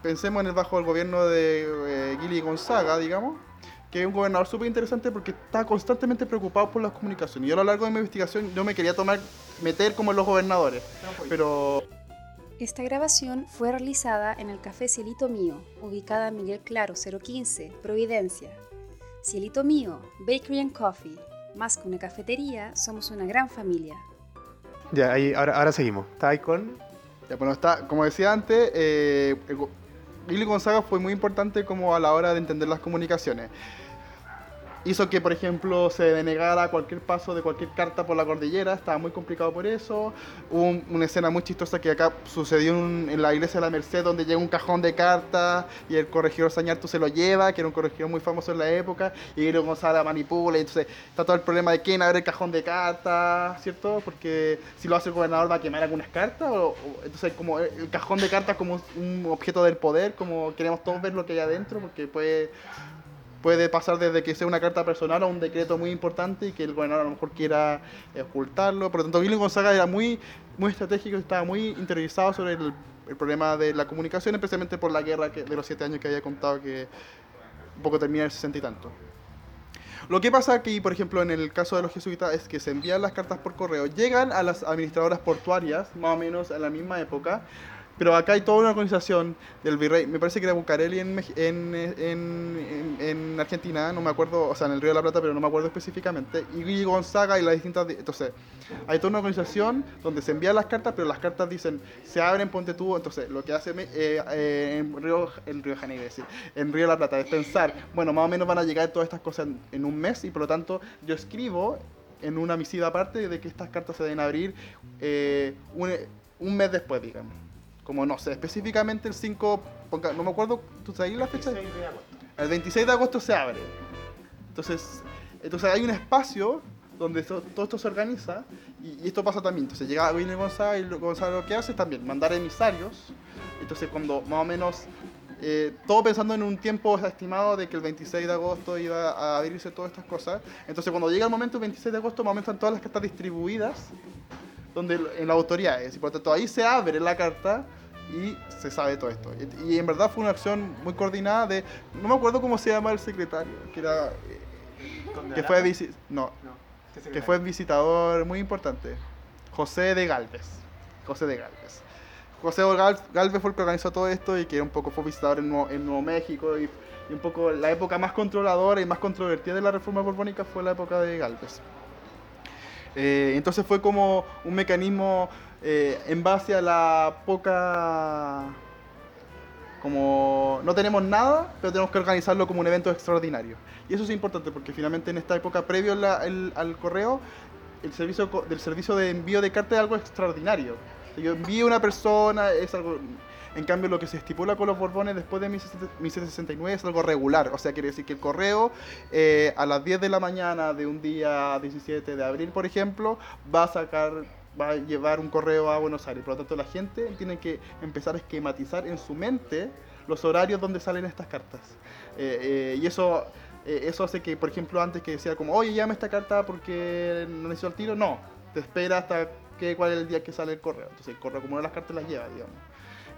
pensemos en el bajo el gobierno de eh, Gili Gonzaga, digamos, que es un gobernador súper interesante porque está constantemente preocupado por las comunicaciones. Y yo a lo largo de mi investigación yo me quería tomar, meter como en los gobernadores, pero Esta grabación fue realizada en el Café Cielito Mío, ubicada en Miguel Claro 015, Providencia. Cielito Mío, Bakery and Coffee. Más que una cafetería, somos una gran familia. Ya, ahí, ahora, ahora seguimos. Está ahí con... Ya, bueno, está, como decía antes, eh, Gili Gonzaga fue muy importante como a la hora de entender las comunicaciones. Hizo que, por ejemplo, se denegara cualquier paso de cualquier carta por la cordillera, estaba muy complicado por eso. Hubo un- una escena muy chistosa que acá sucedió en, la iglesia de la Merced, donde llega un cajón de cartas y el corregidor Sañartu se lo lleva, que era un corregidor muy famoso en la época, y Guillermo González la manipula, y entonces está todo el problema de quién abre el cajón de cartas, ¿cierto? Porque si lo hace el gobernador va a quemar algunas cartas, o, entonces como el cajón de cartas como un objeto del poder, como queremos todos ver lo que hay adentro, porque puede puede pasar desde que sea una carta personal a un decreto muy importante y que el gobernador a lo mejor quiera ocultarlo. Por lo tanto, Guillermo Gonzaga era muy, muy estratégico, estaba muy interiorizado sobre el, problema de la comunicación, especialmente por la guerra que- de los siete años que había contado que un poco termina en el sesenta y tanto. Lo que pasa aquí, por ejemplo, en el caso de los jesuitas, es que se envían las cartas por correo, llegan a las administradoras portuarias, más o menos en la misma época, pero acá hay toda una organización del virrey, me parece que era Bucareli en, en, en, en- en Argentina, no me acuerdo, o sea, en el Río de la Plata, pero no me acuerdo específicamente, y Gonzaga y las distintas... di- Entonces, hay toda una organización donde se envían las cartas, pero las cartas dicen, se abren, ponte tú, entonces, lo que hace eh, eh, en Río, en Río de decir, en Río de la Plata, es pensar, bueno, más o menos van a llegar todas estas cosas en un mes, y por lo tanto, yo escribo en una misiva aparte de que estas cartas se deben abrir eh, un, un mes después, digamos. Como no sé, específicamente el 5, ponga- no me acuerdo, ¿tú sabes la fecha? El 26 de agosto se abre. Entonces, entonces hay un espacio donde to- todo esto se organiza y, y esto pasa también. Entonces llega William González y lo- Gonzalo lo que hace es también mandar emisarios. Entonces cuando más o menos, eh, todo pensando en un tiempo estimado de que el 26 de agosto iba a abrirse todas estas cosas. Entonces cuando llega el momento del 26 de agosto, más o menos están todas las cartas distribuidas donde en las autoridades. Y por lo tanto ahí se abre la carta y se sabe todo esto. Y, y en verdad fue una acción muy coordinada de, no me acuerdo cómo se llama el secretario, que era, eh, que fue, visi- no, que fue visitador muy importante, José de Galvez. José de Galvez. José Galvez fue el que organizó todo esto y que un poco fue visitador en Nuevo, en Nuevo México y, y un poco la época más controladora y más controvertida de la reforma borbónica fue la época de Galvez. Eh, entonces fue como un mecanismo eh, en base a la poca... Como no tenemos nada, pero tenemos que organizarlo como un evento extraordinario. Y eso es importante porque finalmente en esta época, previo al correo, el servicio del servicio de envío de carta es algo extraordinario. Yo envío a una persona, es algo... En cambio, lo que se estipula con los Borbones después de 1769 es algo regular. O sea, quiere decir que el correo eh, a las 10 de la mañana de un día 17 de abril, por ejemplo, va a sacar, va a llevar un correo a Buenos Aires. Por lo tanto, la gente tiene que empezar a esquematizar en su mente los horarios donde salen estas cartas. Eh, eh, y eso, eh, eso hace que, por ejemplo, antes que decía como, oye, llame esta carta porque no necesito el tiro, no. Te espera hasta que, cuál es el día que sale el correo. Entonces, el correo, como no las cartas las lleva, digamos.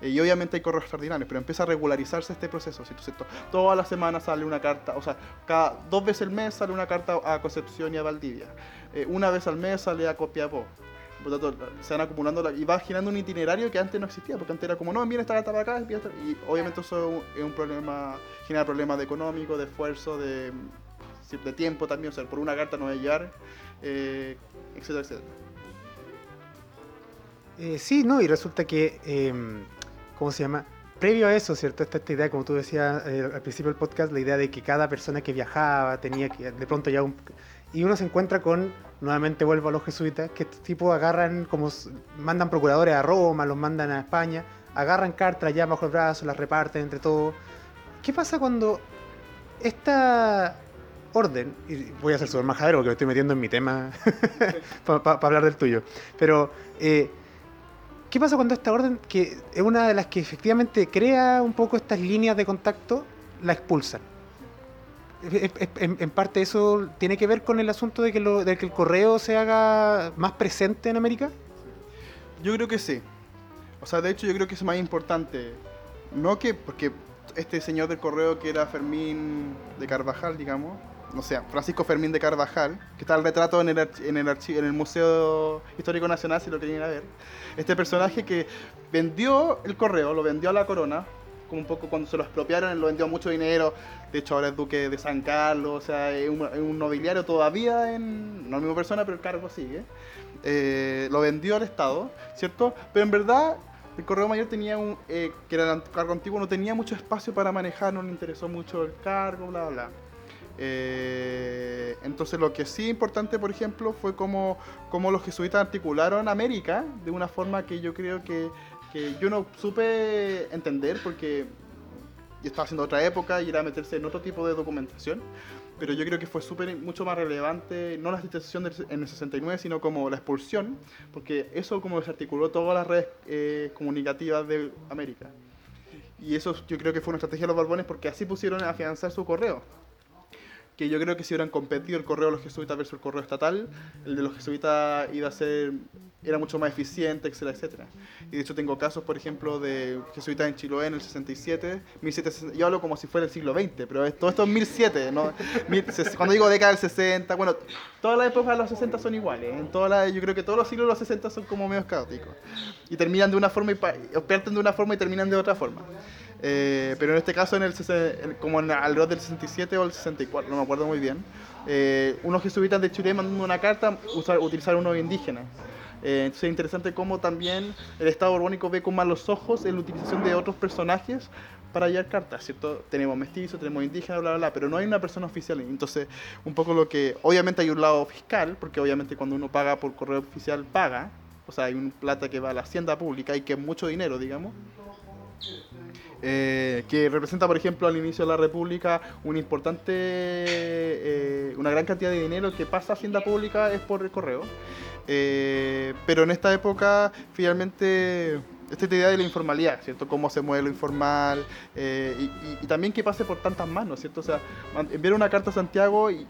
Eh, y obviamente hay correos extraordinarios, pero empieza a regularizarse este proceso. Entonces, to- toda la semana sale una carta, o sea, cada dos veces al mes sale una carta a Concepción y a Valdivia. Eh, una vez al mes sale a Copiapó. Por tanto, se van acumulando la- y va girando un itinerario que antes no existía, porque antes era como, no, mira esta carta para acá, y obviamente eso es un, es un problema, genera problemas de económico, de esfuerzo, de, de tiempo también, o sea, por una carta no va a llegar, eh, etcétera, etcétera. Eh, sí, no, y resulta que, eh, ¿cómo se llama? Previo a eso, ¿cierto? Esta, esta idea, como tú decías eh, al principio del podcast, la idea de que cada persona que viajaba tenía que, de pronto ya un... Y uno se encuentra con, nuevamente vuelvo a los jesuitas, que estos tipos agarran, como mandan procuradores a Roma, los mandan a España, agarran cartas ya bajo el brazo, las reparten entre todos. ¿Qué pasa cuando esta orden, y voy a ser súper majadero porque me estoy metiendo en mi tema para hablar del tuyo, pero... eh, ¿Qué pasa cuando esta orden, que es una de las que efectivamente crea un poco estas líneas de contacto, la expulsan? En, en parte eso tiene que ver con el asunto de que, lo- de que el correo se haga más presente en América. Yo creo que sí. O sea, de hecho yo creo que es más importante. No que, porque este señor del correo que era Fermín de Carvajal, digamos, no sé, Francisco Fermín de Carvajal, que está el retrato en el, en el, en el Museo Histórico Nacional, si lo quieren ir a ver. Este personaje que vendió el correo, lo vendió a la corona, un poco cuando se lo expropiaron, lo vendió mucho dinero. De hecho, ahora es duque de San Carlos, o sea, es un, es un nobiliario todavía en. No la misma persona, pero el cargo sigue. Eh, lo vendió al Estado, ¿cierto? Pero en verdad, el Correo Mayor tenía un. eh, que era el cargo antiguo, no tenía mucho espacio para manejar, no le interesó mucho el cargo, bla, bla. Eh, entonces lo que sí importante, por ejemplo, fue cómo, cómo los jesuitas articularon América de una forma que yo creo que, que yo no supe entender porque estaba haciendo otra época y era meterse en otro tipo de documentación. Pero yo creo que fue súper mucho más relevante, no la situación en el 69, sino como la expulsión, porque eso como desarticuló todas las redes eh, comunicativas de América. Y eso yo creo que fue una estrategia de los Borbones porque así pusieron a afianzar su correo. Que yo creo que si hubieran competido el correo de los jesuitas versus el correo estatal, el de los jesuitas iba a ser, era mucho más eficiente, etcétera, etcétera. Y de hecho tengo casos, por ejemplo, de jesuitas en Chiloé en el 67, 1760, yo hablo como si fuera el siglo XX, pero todo esto es 1007, ¿no? Cuando digo década del 60, bueno, todas las épocas de los 60 son iguales, en todas las- yo creo que todos los siglos de los 60 son como medio caóticos. Y terminan de una forma y parten de una forma y terminan de otra forma. Eh, pero en este caso, en el, como en alrededor del 67 o el 64, no me acuerdo muy bien, eh, unos jesuitas de Chile mandando una carta, usar, utilizar unos indígenas. Eh, entonces es interesante cómo también el Estado borbónico ve con malos ojos en la utilización de otros personajes para hallar cartas, ¿cierto? Tenemos mestizos, tenemos indígenas, bla, bla, bla, pero no hay una persona oficial. Entonces, un poco lo que, obviamente hay un lado fiscal, porque obviamente cuando uno paga por correo oficial, paga, o sea, hay un plata que va a la hacienda pública y que es mucho dinero, digamos. Eh, que representa, por ejemplo, al inicio de la República un importante, eh, una gran cantidad de dinero que pasa a Hacienda Pública es por el correo. Eh, pero en esta época, finalmente, esta idea de la informalidad, ¿cierto? Cómo se mueve lo informal eh, y, también que pase por tantas manos, ¿cierto? O sea, enviar una carta a Santiago y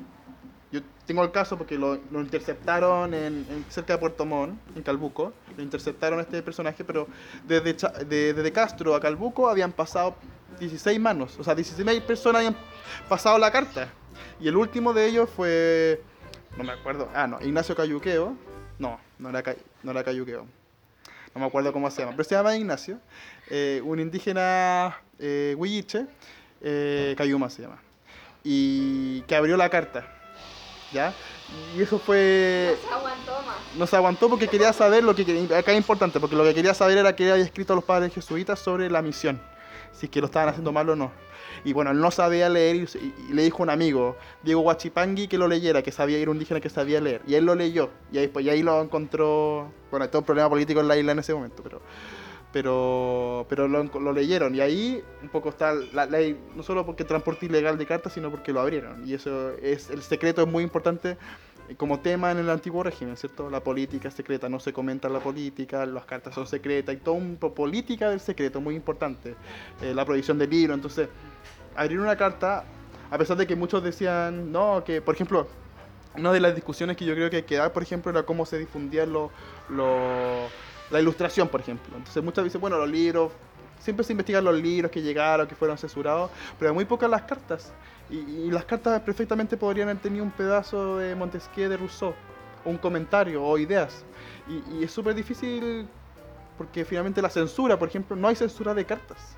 yo tengo el caso porque lo, lo interceptaron en, en- cerca de Puerto Montt, en Calbuco. Lo interceptaron a este personaje, pero desde, Cha- de- desde Castro a Calbuco habían pasado 16 manos. O sea, 16 personas habían pasado la carta. Y el último de ellos fue. No me acuerdo. Ah, no, Ignacio Cayuqueo. No, no era, no era Cayuqueo. No me acuerdo cómo se llama. Pero se llama Ignacio. eh, un indígena eh, huilliche. eh, Cayuma se llama. Y que abrió la carta. ¿Ya? Y eso fue aguantó más. no se aguantó porque quería saber lo que quería, acá es importante, porque lo que quería saber era que había escrito a los padres jesuitas sobre la misión, si es que lo estaban haciendo mal o no. Y bueno, él no sabía leer y, le dijo a un amigo, Diego Guachipangui, que lo leyera, que sabía, era un indígena que sabía leer. Y él lo leyó, y ahí, pues, y ahí lo encontró, bueno, todo un problema político en la isla en ese momento, pero pero pero lo, lo leyeron y ahí un poco está la ley no solo porque transporte ilegal de cartas sino porque lo abrieron y eso es el secreto es muy importante como tema en el antiguo régimen, ¿cierto? La política secreta, no se comenta la política, las cartas son secretas, y todo un po- política del secreto, muy importante. Eh, la prohibición del libro, entonces, abrir una carta, a pesar de que muchos decían, no, que, por ejemplo, una de las discusiones que yo creo que hay que dar, por ejemplo, era cómo se difundía lo, lo- la ilustración, por ejemplo. Entonces, muchas veces, bueno, los libros, siempre se investigan los libros que llegaron, que fueron censurados, pero hay muy pocas las cartas. Y, y las cartas perfectamente podrían haber tenido un pedazo de Montesquieu, de Rousseau, un comentario, o ideas. Y, y es súper difícil porque finalmente la censura, por ejemplo, no hay censura de cartas.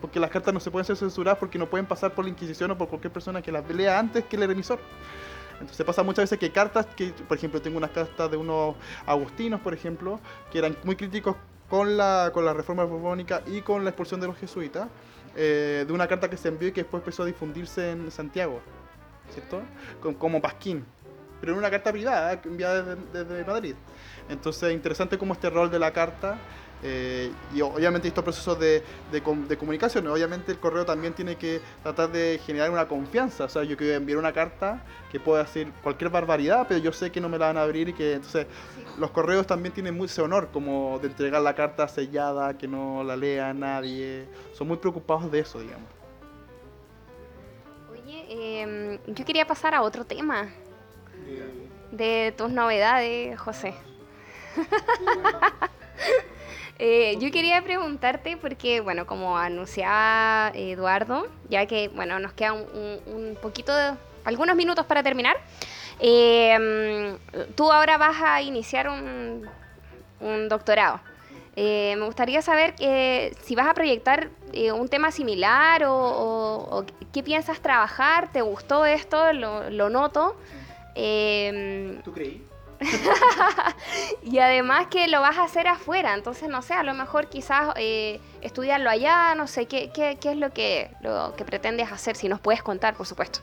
Porque las cartas no se pueden ser censuradas porque no pueden pasar por la Inquisición o por cualquier persona que las lea antes que el emisor. Entonces pasa muchas veces que cartas, que por ejemplo tengo unas cartas de unos agustinos, por ejemplo, que eran muy críticos con la, con la reforma borbónica y con la expulsión de los jesuitas, eh, de una carta que se envió y que después empezó a difundirse en Santiago, ¿cierto? Como Pasquín, pero en una carta privada enviada desde, desde Madrid. Entonces, interesante como este rol de la carta eh, y obviamente estos procesos de, de, de comunicación, obviamente el correo también tiene que tratar de generar una confianza, o sea, yo quiero enviar una carta que pueda decir cualquier barbaridad, pero yo sé que no me la van a abrir y que entonces los correos también tienen mucho honor, como de entregar la carta sellada, que no la lea nadie, son muy preocupados de eso, digamos. Oye, em, yo quería pasar a otro tema. De tus novedades, José. Eh, yo quería preguntarte porque, bueno, como anunciaba Eduardo, ya que, bueno, nos queda un, poquito de, algunos minutos para terminar, eh, mm, tú ahora vas a iniciar un, un doctorado. Eh, me gustaría saber eh, si vas a proyectar eh, un tema similar o, o- o qué piensas trabajar, ¿te gustó esto? Lo, lo noto. Eh, ¿Tú creí? y además que lo vas a hacer afuera, entonces no sé, a lo mejor quizás eh, estudiarlo allá, no sé, ¿qué, qué, qué es lo que, lo que pretendes hacer? Si nos puedes contar, por supuesto.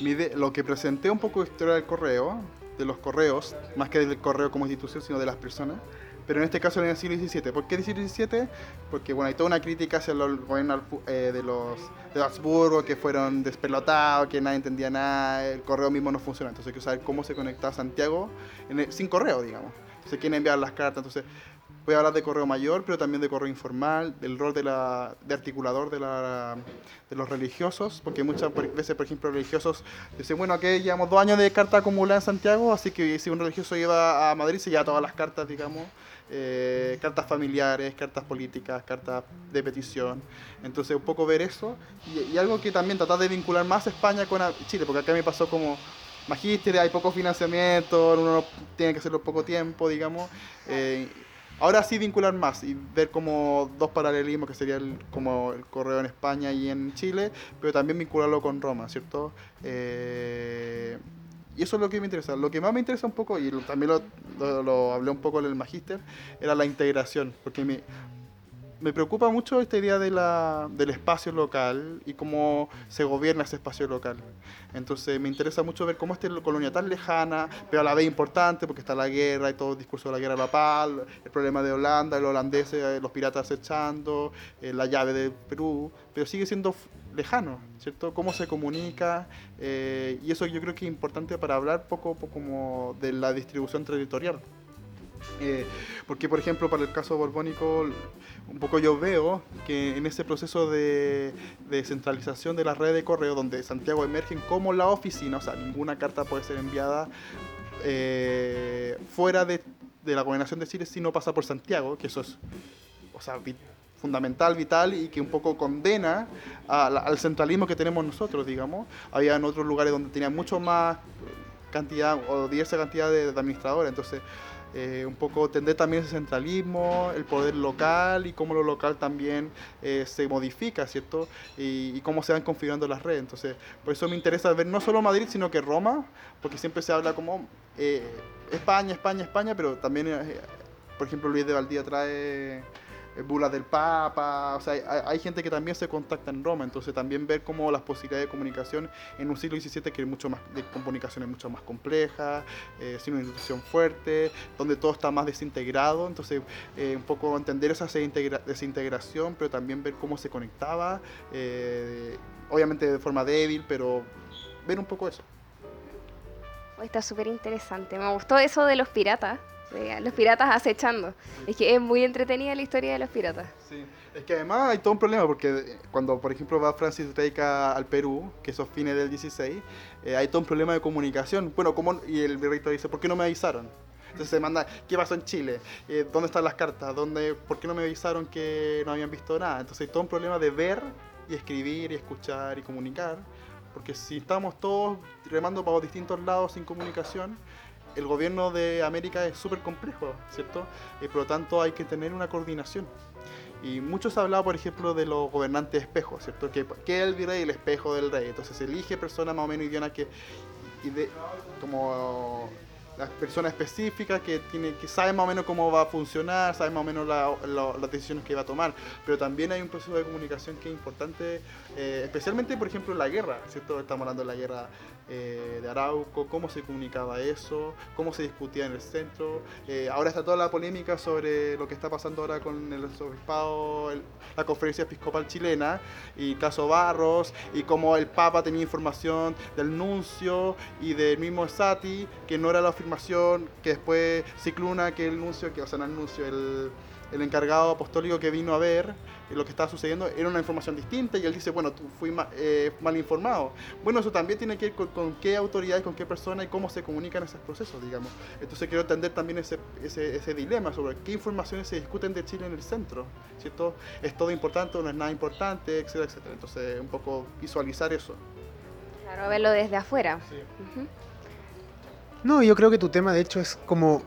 ide- lo que presenté un poco de historia del correo, de los correos, más que del correo como institución, sino de las personas. Pero en este caso en el siglo XVII. ¿Por qué siglo XVII? Porque bueno, hay toda una crítica hacia los gobiernos eh, de los de Habsburgo que fueron despelotados, que nadie entendía nada, el correo mismo no funciona. Entonces hay que saber cómo se conectaba Santiago en el- sin correo, digamos. Entonces quién enviar las cartas. Entonces voy a hablar de correo mayor, pero también de correo informal, del rol de, la, de articulador de, la, de los religiosos, porque muchas veces, por ejemplo, religiosos dicen, bueno, aquí llevamos dos años de carta acumulada en Santiago, así que si un religioso iba a Madrid se lleva todas las cartas, digamos, eh, cartas familiares, cartas políticas, cartas de petición. Entonces, un poco ver eso, y, y algo que también tratar de vincular más España con Chile, porque acá me pasó como magíster, hay poco financiamiento, uno no- tiene que hacerlo poco tiempo, digamos. eh, ahora sí vincular más y ver como dos paralelismos, que sería el, como el correo en España y en Chile, pero también vincularlo con Roma, ¿cierto? Eh, y eso es lo que me interesa. Lo que más me interesa un poco, y también lo, lo- hablé un poco en el magíster, era la integración, porque me, me preocupa mucho esta idea del espacio local y cómo se gobierna ese espacio local. Entonces me interesa mucho ver cómo esta colonia tan lejana, pero a la vez importante, porque está la guerra y todo el discurso de la guerra de la paz, el problema de Holanda, los holandeses, eh, los piratas acechando, eh, la llave de Perú, pero sigue siendo lejano, ¿cierto? Cómo se comunica, eh, y eso yo creo que es importante para hablar poco, poco como de la distribución territorial. Eh, porque, por ejemplo, para el caso borbónico, un poco yo veo que en ese proceso de, de centralización de la red de correo, donde Santiago emerge como la oficina, o sea, ninguna carta puede ser enviada eh, fuera de, la gobernación de Chile si no pasa por Santiago, que eso es o sea, fundamental, vital y que un poco condena a la- al centralismo que tenemos nosotros, digamos. Había en otros lugares donde tenían mucho más cantidad o diversa cantidad de, de administradores, entonces eh, un poco tender también ese centralismo, el poder local y cómo lo local también eh, se modifica, ¿cierto? Y, y cómo se van configurando las redes. Entonces, por eso me interesa ver no solo Madrid, sino que Roma, porque siempre se habla como eh, España, España, España, pero también, eh, por ejemplo, Luis de Valdía trae bulas del Papa, o sea, hay, gente que también se contacta en Roma, entonces también ver cómo las posibilidades de comunicación en un siglo XVII que es mucho más, de es mucho más compleja, eh, sin una institución fuerte, donde todo está más desintegrado, entonces eh, un poco entender esa desintegra- desintegración, pero también ver cómo se conectaba, eh, obviamente de forma débil, pero ver un poco eso. Está súper interesante. Me gustó eso de los piratas. Los piratas acechando. Es que es muy entretenida la historia de los piratas. Sí, es que además hay todo un problema porque cuando, por ejemplo, va Francis Drake a- al Perú, que esos fines del 16, eh, hay todo un problema de comunicación. Bueno, ¿cómo? y el virreito dice, ¿por qué no me avisaron? Entonces se manda, ¿qué pasó en Chile? Eh, ¿Dónde están las cartas? ¿Dónde, ¿Por qué no me avisaron que no habían visto nada? Entonces hay todo un problema de ver y escribir y escuchar y comunicar. Porque si estamos todos remando para distintos lados sin comunicación, el gobierno de América es súper complejo, ¿cierto? Y por lo tanto hay que tener una coordinación. Y mucho se ha hablado, por ejemplo, de los gobernantes espejos, ¿cierto? Que, que el virrey el espejo del rey. Entonces elige personas más o menos idiomas que, y de, como la persona específica que tiene que sabe más o menos cómo va a funcionar, sabe más o menos la- la- las decisiones que va a tomar, pero también hay un proceso de comunicación que es importante, eh, especialmente por ejemplo en la guerra, ¿cierto? Estamos hablando de la guerra eh, de Arauco, cómo se comunicaba eso, cómo se discutía en el centro. Eh, ahora está toda la polémica sobre lo que está pasando ahora con el arzobispado, el- la conferencia episcopal chilena y caso Barros y cómo el Papa tenía información del nuncio y del mismo Sati, que no era la afirmación, que después Cicluna, que el nuncio, que, o sea, no el nuncio, el, el encargado apostólico que vino a ver lo que estaba sucediendo era una información distinta y él dice, bueno, tú fui ma- eh, mal informado. Bueno, eso también tiene que ver con, con qué autoridades, con qué personas y cómo se comunican esos procesos, digamos. Entonces quiero entender también ese, ese, ese dilema sobre qué informaciones se discuten de Chile en el centro, ¿cierto? ¿Es todo importante o no es nada importante, etcétera, etcétera? Entonces, un poco visualizar eso. Claro, verlo desde afuera. Sí. No, yo creo que tu tema de hecho es como...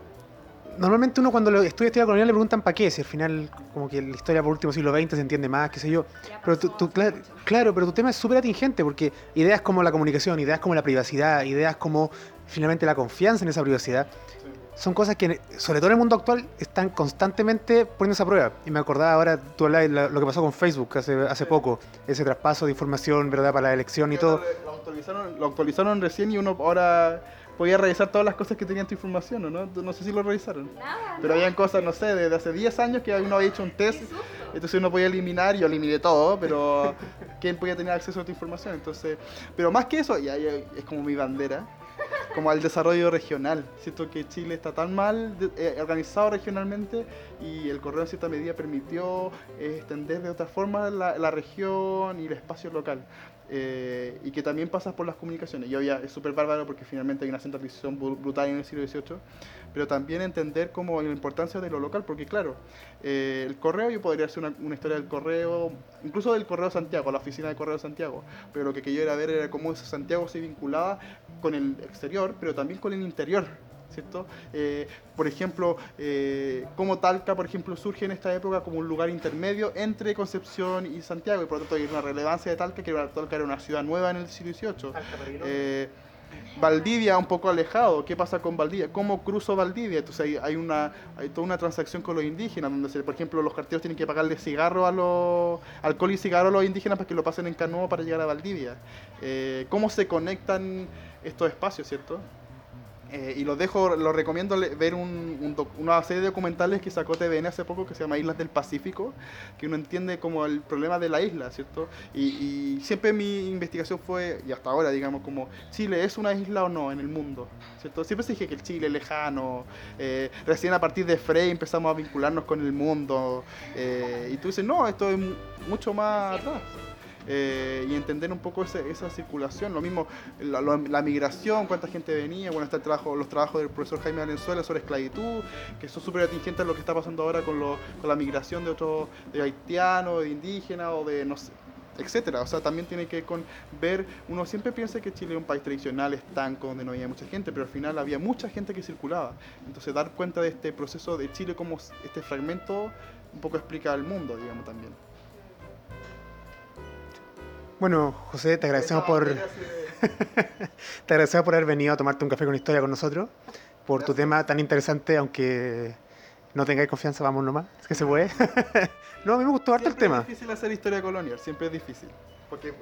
Normalmente uno cuando estudia historia colonial le preguntan para qué, si al final como que la historia por último siglo XX se entiende más, qué sé yo. Pero tú, tú- claro, claro, pero tu tema es súper atingente porque ideas como la comunicación, ideas como la privacidad, ideas como finalmente la confianza en esa privacidad, son cosas que, sobre todo en el mundo actual, están constantemente poniéndose a prueba. Y me acordaba ahora, tú hablabas de lo que pasó con Facebook hace, hace poco, ese traspaso de información, ¿verdad?, para la elección y todo. Lo actualizaron, lo actualizaron recién y uno ahora podía revisar todas las cosas que tenían tu información, ¿o ¿no? No sé si lo revisaron. Nada. Pero habían cosas, no sé, desde hace 10 años que uno había hecho un test, entonces uno podía eliminar, yo eliminé todo, pero ¿quién podía tener acceso a tu información? Entonces, pero más que eso, y ahí es como mi bandera, como al desarrollo regional. Siento que Chile está tan mal eh, organizado regionalmente y el correo en cierta medida permitió eh, extender de otra forma la, la región y el espacio local. Eh, y que también pasas por las comunicaciones. Y obvia, es súper bárbaro porque finalmente hay una centralización bru- brutal en el siglo XVIII, pero también entender como la importancia de lo local, porque claro, eh, el correo, yo podría hacer una, una historia del correo, incluso del correo Santiago, la oficina de correo Santiago, pero lo que quería era ver era cómo ese Santiago se vinculaba con el exterior, pero también con el interior. ¿Cierto? Eh, por ejemplo, eh, cómo Talca, por ejemplo, surge en esta época como un lugar intermedio entre Concepción y Santiago, y por lo tanto hay una relevancia de Talca, que Talca era una ciudad nueva en el siglo XVIII. Valdivia un poco alejado, ¿qué pasa con Valdivia? ¿Cómo cruzo Valdivia? Entonces hay, hay una, hay toda una transacción con los indígenas, donde se- por ejemplo los carteros tienen que pagarle cigarro a los, alcohol y cigarro a los indígenas para que lo pasen en canoa para llegar a Valdivia. Eh, ¿Cómo se conectan estos espacios, cierto? Eh, y lo dejo, lo recomiendo ver un- un doc- una serie de documentales que sacó TVN hace poco que se llama Islas del Pacífico, que uno entiende como el problema de la isla, ¿cierto? Y, y siempre mi investigación fue, y hasta ahora, digamos, como Chile es una isla o no en el mundo, ¿cierto? Siempre se dije que el Chile es lejano, eh, recién a partir de Frey empezamos a vincularnos con el mundo, eh, y tú dices, no, esto es mu- mucho más atrás. Eh, y entender un poco ese- esa circulación, lo mismo la, la migración, cuánta gente venía, bueno, está el trabajo, los trabajos del profesor Jaime Valenzuela sobre esclavitud, que son súper atingentes a lo que está pasando ahora con, lo- con la migración de otros, de haitianos, de indígenas o de, no sé, etcétera. O sea, también tiene que con ver, uno siempre piensa que Chile es un país tradicional, estanco, donde no había mucha gente, pero al final había mucha gente que circulaba. Entonces, dar cuenta de este proceso de Chile como este fragmento un poco explica al mundo, digamos, también. Bueno, José, te agradecemos por, te agradecemos por haber venido a tomarte un café con historia con nosotros, por tu Gracias. tema tan interesante, aunque no tengáis confianza, vamos nomás, es que se puede. no, a mí me gustó harto el Siempre tema. Es difícil hacer historia colonial, siempre es difícil. Porque eh,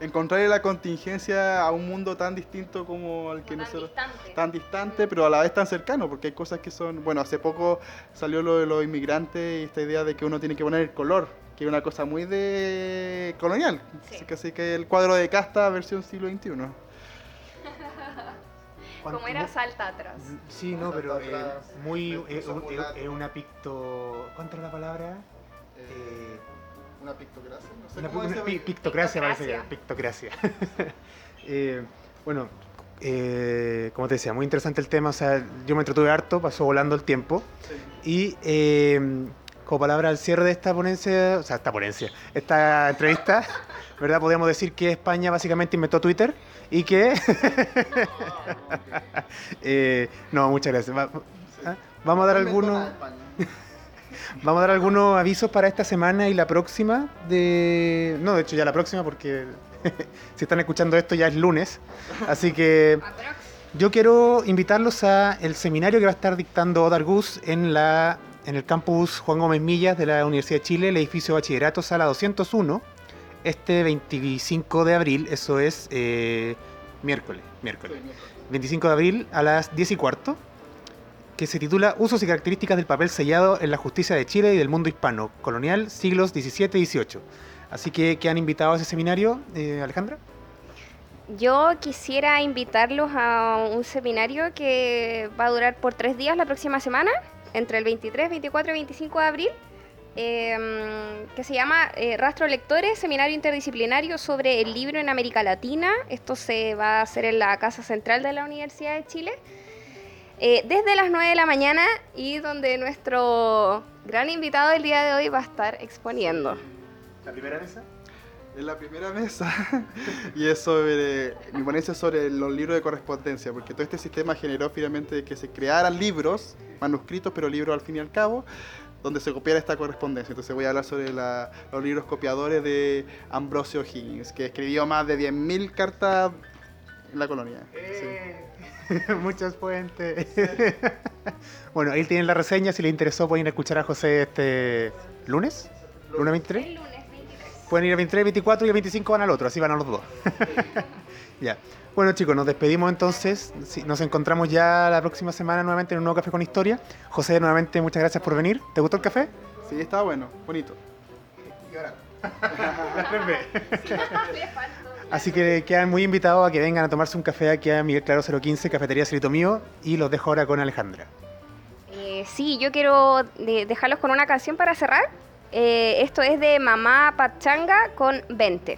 encontrar la contingencia a un mundo tan distinto como al que Tan nosotros. distante. Tan distante, pero a la vez tan cercano, porque hay cosas que son. Bueno, hace poco salió lo de los inmigrantes y esta idea de que uno tiene que poner el color, que es una cosa muy de colonial. Sí. Así que, así que el cuadro de casta versión siglo XXI. Como era salta atrás. Sí, no, pero eh, muy... me eh, eh, eh, una picto... ¿Cuánto era la palabra? Eh, una pictocracia, no sé Una, cómo una se pi- ve. pictocracia parece que era, Pictocracia. pictocracia. Eh, bueno, eh, como te decía, muy interesante el tema. O sea, yo me entretuve harto, pasó volando el tiempo. Sí. Y eh, como palabra al cierre de esta ponencia, o sea, esta ponencia, esta entrevista, ¿verdad? Podríamos decir que España básicamente inventó Twitter y que... Eh, no, muchas gracias. Va- ¿ah? Vamos a dar algunos... Vamos a dar algunos avisos para esta semana y la próxima de... No, de hecho ya la próxima porque si están escuchando esto ya es lunes. Así que yo quiero invitarlos a el seminario que va a estar dictando Odar Gus en, la, en el campus Juan Gómez Millas de la Universidad de Chile, el edificio Bachillerato, sala 201, este 25 de abril, eso es eh, miércoles, miércoles. 25 de abril a las 10 y cuarto, que se titula Usos y características del papel sellado en la justicia de Chile y del mundo hispano, colonial, siglos XVII y XVIII. Así que, ¿qué han invitado a ese seminario, eh, Alejandra? Yo quisiera invitarlos a un seminario que va a durar por tres días la próxima semana, entre el 23, 24 y 25 de abril, em, que se llama eh, Rastro Lectores, Seminario Interdisciplinario sobre el libro en América Latina. Esto se va a hacer en la Casa Central de la Universidad de Chile. eh, desde las 9 de la mañana y donde nuestro gran invitado del día de hoy va a estar exponiendo. ¿La primera mesa? Es la primera mesa y es sobre, mi ponencia es sobre los libros de correspondencia, porque todo este sistema generó finalmente que se crearan libros, manuscritos, pero libros al fin y al cabo, donde se copiara esta correspondencia. Entonces voy a hablar sobre la- los libros copiadores de Ambrosio Higgins, que escribió más de 10.000 cartas en la colonia. Sí. Muchas fuentes. bueno, ahí tienen la reseña. Si les interesó, pueden escuchar a José este lunes. ¿Lunes 23? El lunes 23. Pueden ir el 23, 24 y el 25 van al otro, así van a los dos. ya. Bueno chicos, nos despedimos entonces. Sí, Nos encontramos ya la próxima semana nuevamente en un nuevo café con historia. José, nuevamente muchas gracias por venir. ¿Te gustó el café? Sí, estaba bueno, bonito. Así que quedan muy invitados a que vengan a tomarse un café aquí a Miguel Claro 015, Cafetería Cerito Mío, y los dejo ahora con Alejandra. Eh, sí, yo quiero de- dejarlos con una canción para cerrar. Eh, esto es de Mamá Pachanga con 20.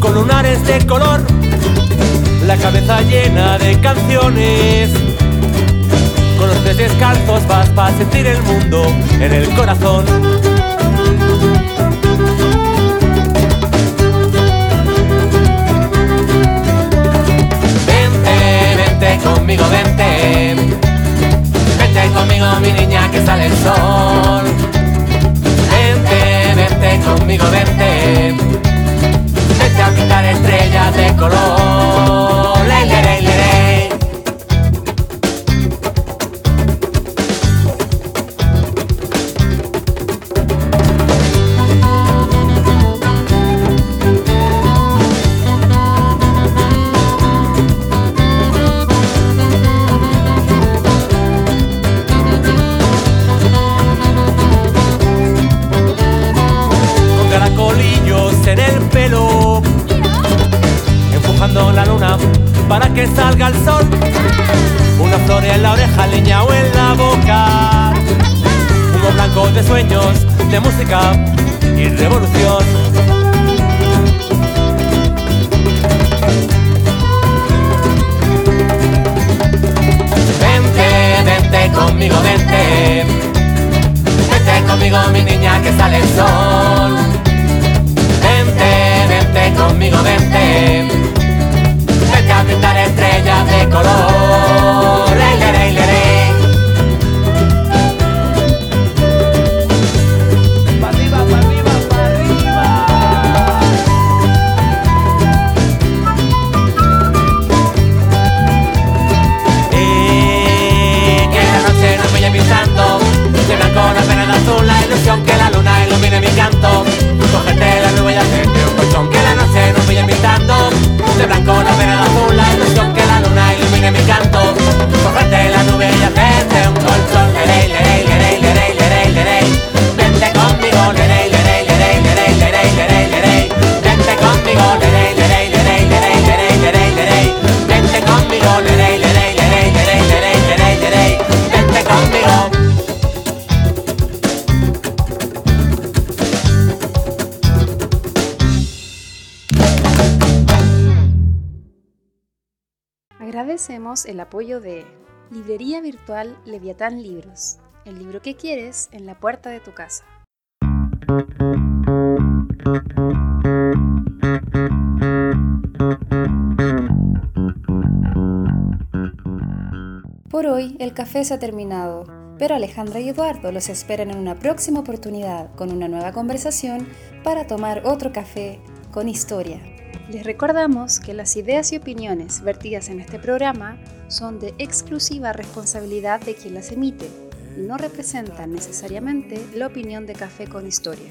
Con lunares de color la cabeza llena de canciones con los pies descalzos vas para sentir el mundo en el corazón Vente, vente conmigo, vente Vente conmigo, mi niña, que sale el sol. Vente, vente conmigo, vente. Estrellas de color. De música y revolución. Vente, vente conmigo, vente. Vente conmigo, mi niña, que sale el sol. Vente, vente conmigo, vente. Vente a pintar estrellas de color. Leviatán Libros, el libro que quieres en la puerta de tu casa. Por hoy el café se ha terminado, pero Alejandra y Eduardo los esperan en una próxima oportunidad con una nueva conversación para tomar otro café con historia. Les recordamos que las ideas y opiniones vertidas en este programa son de exclusiva responsabilidad de quien las emite y no representan necesariamente la opinión de Café con Historia.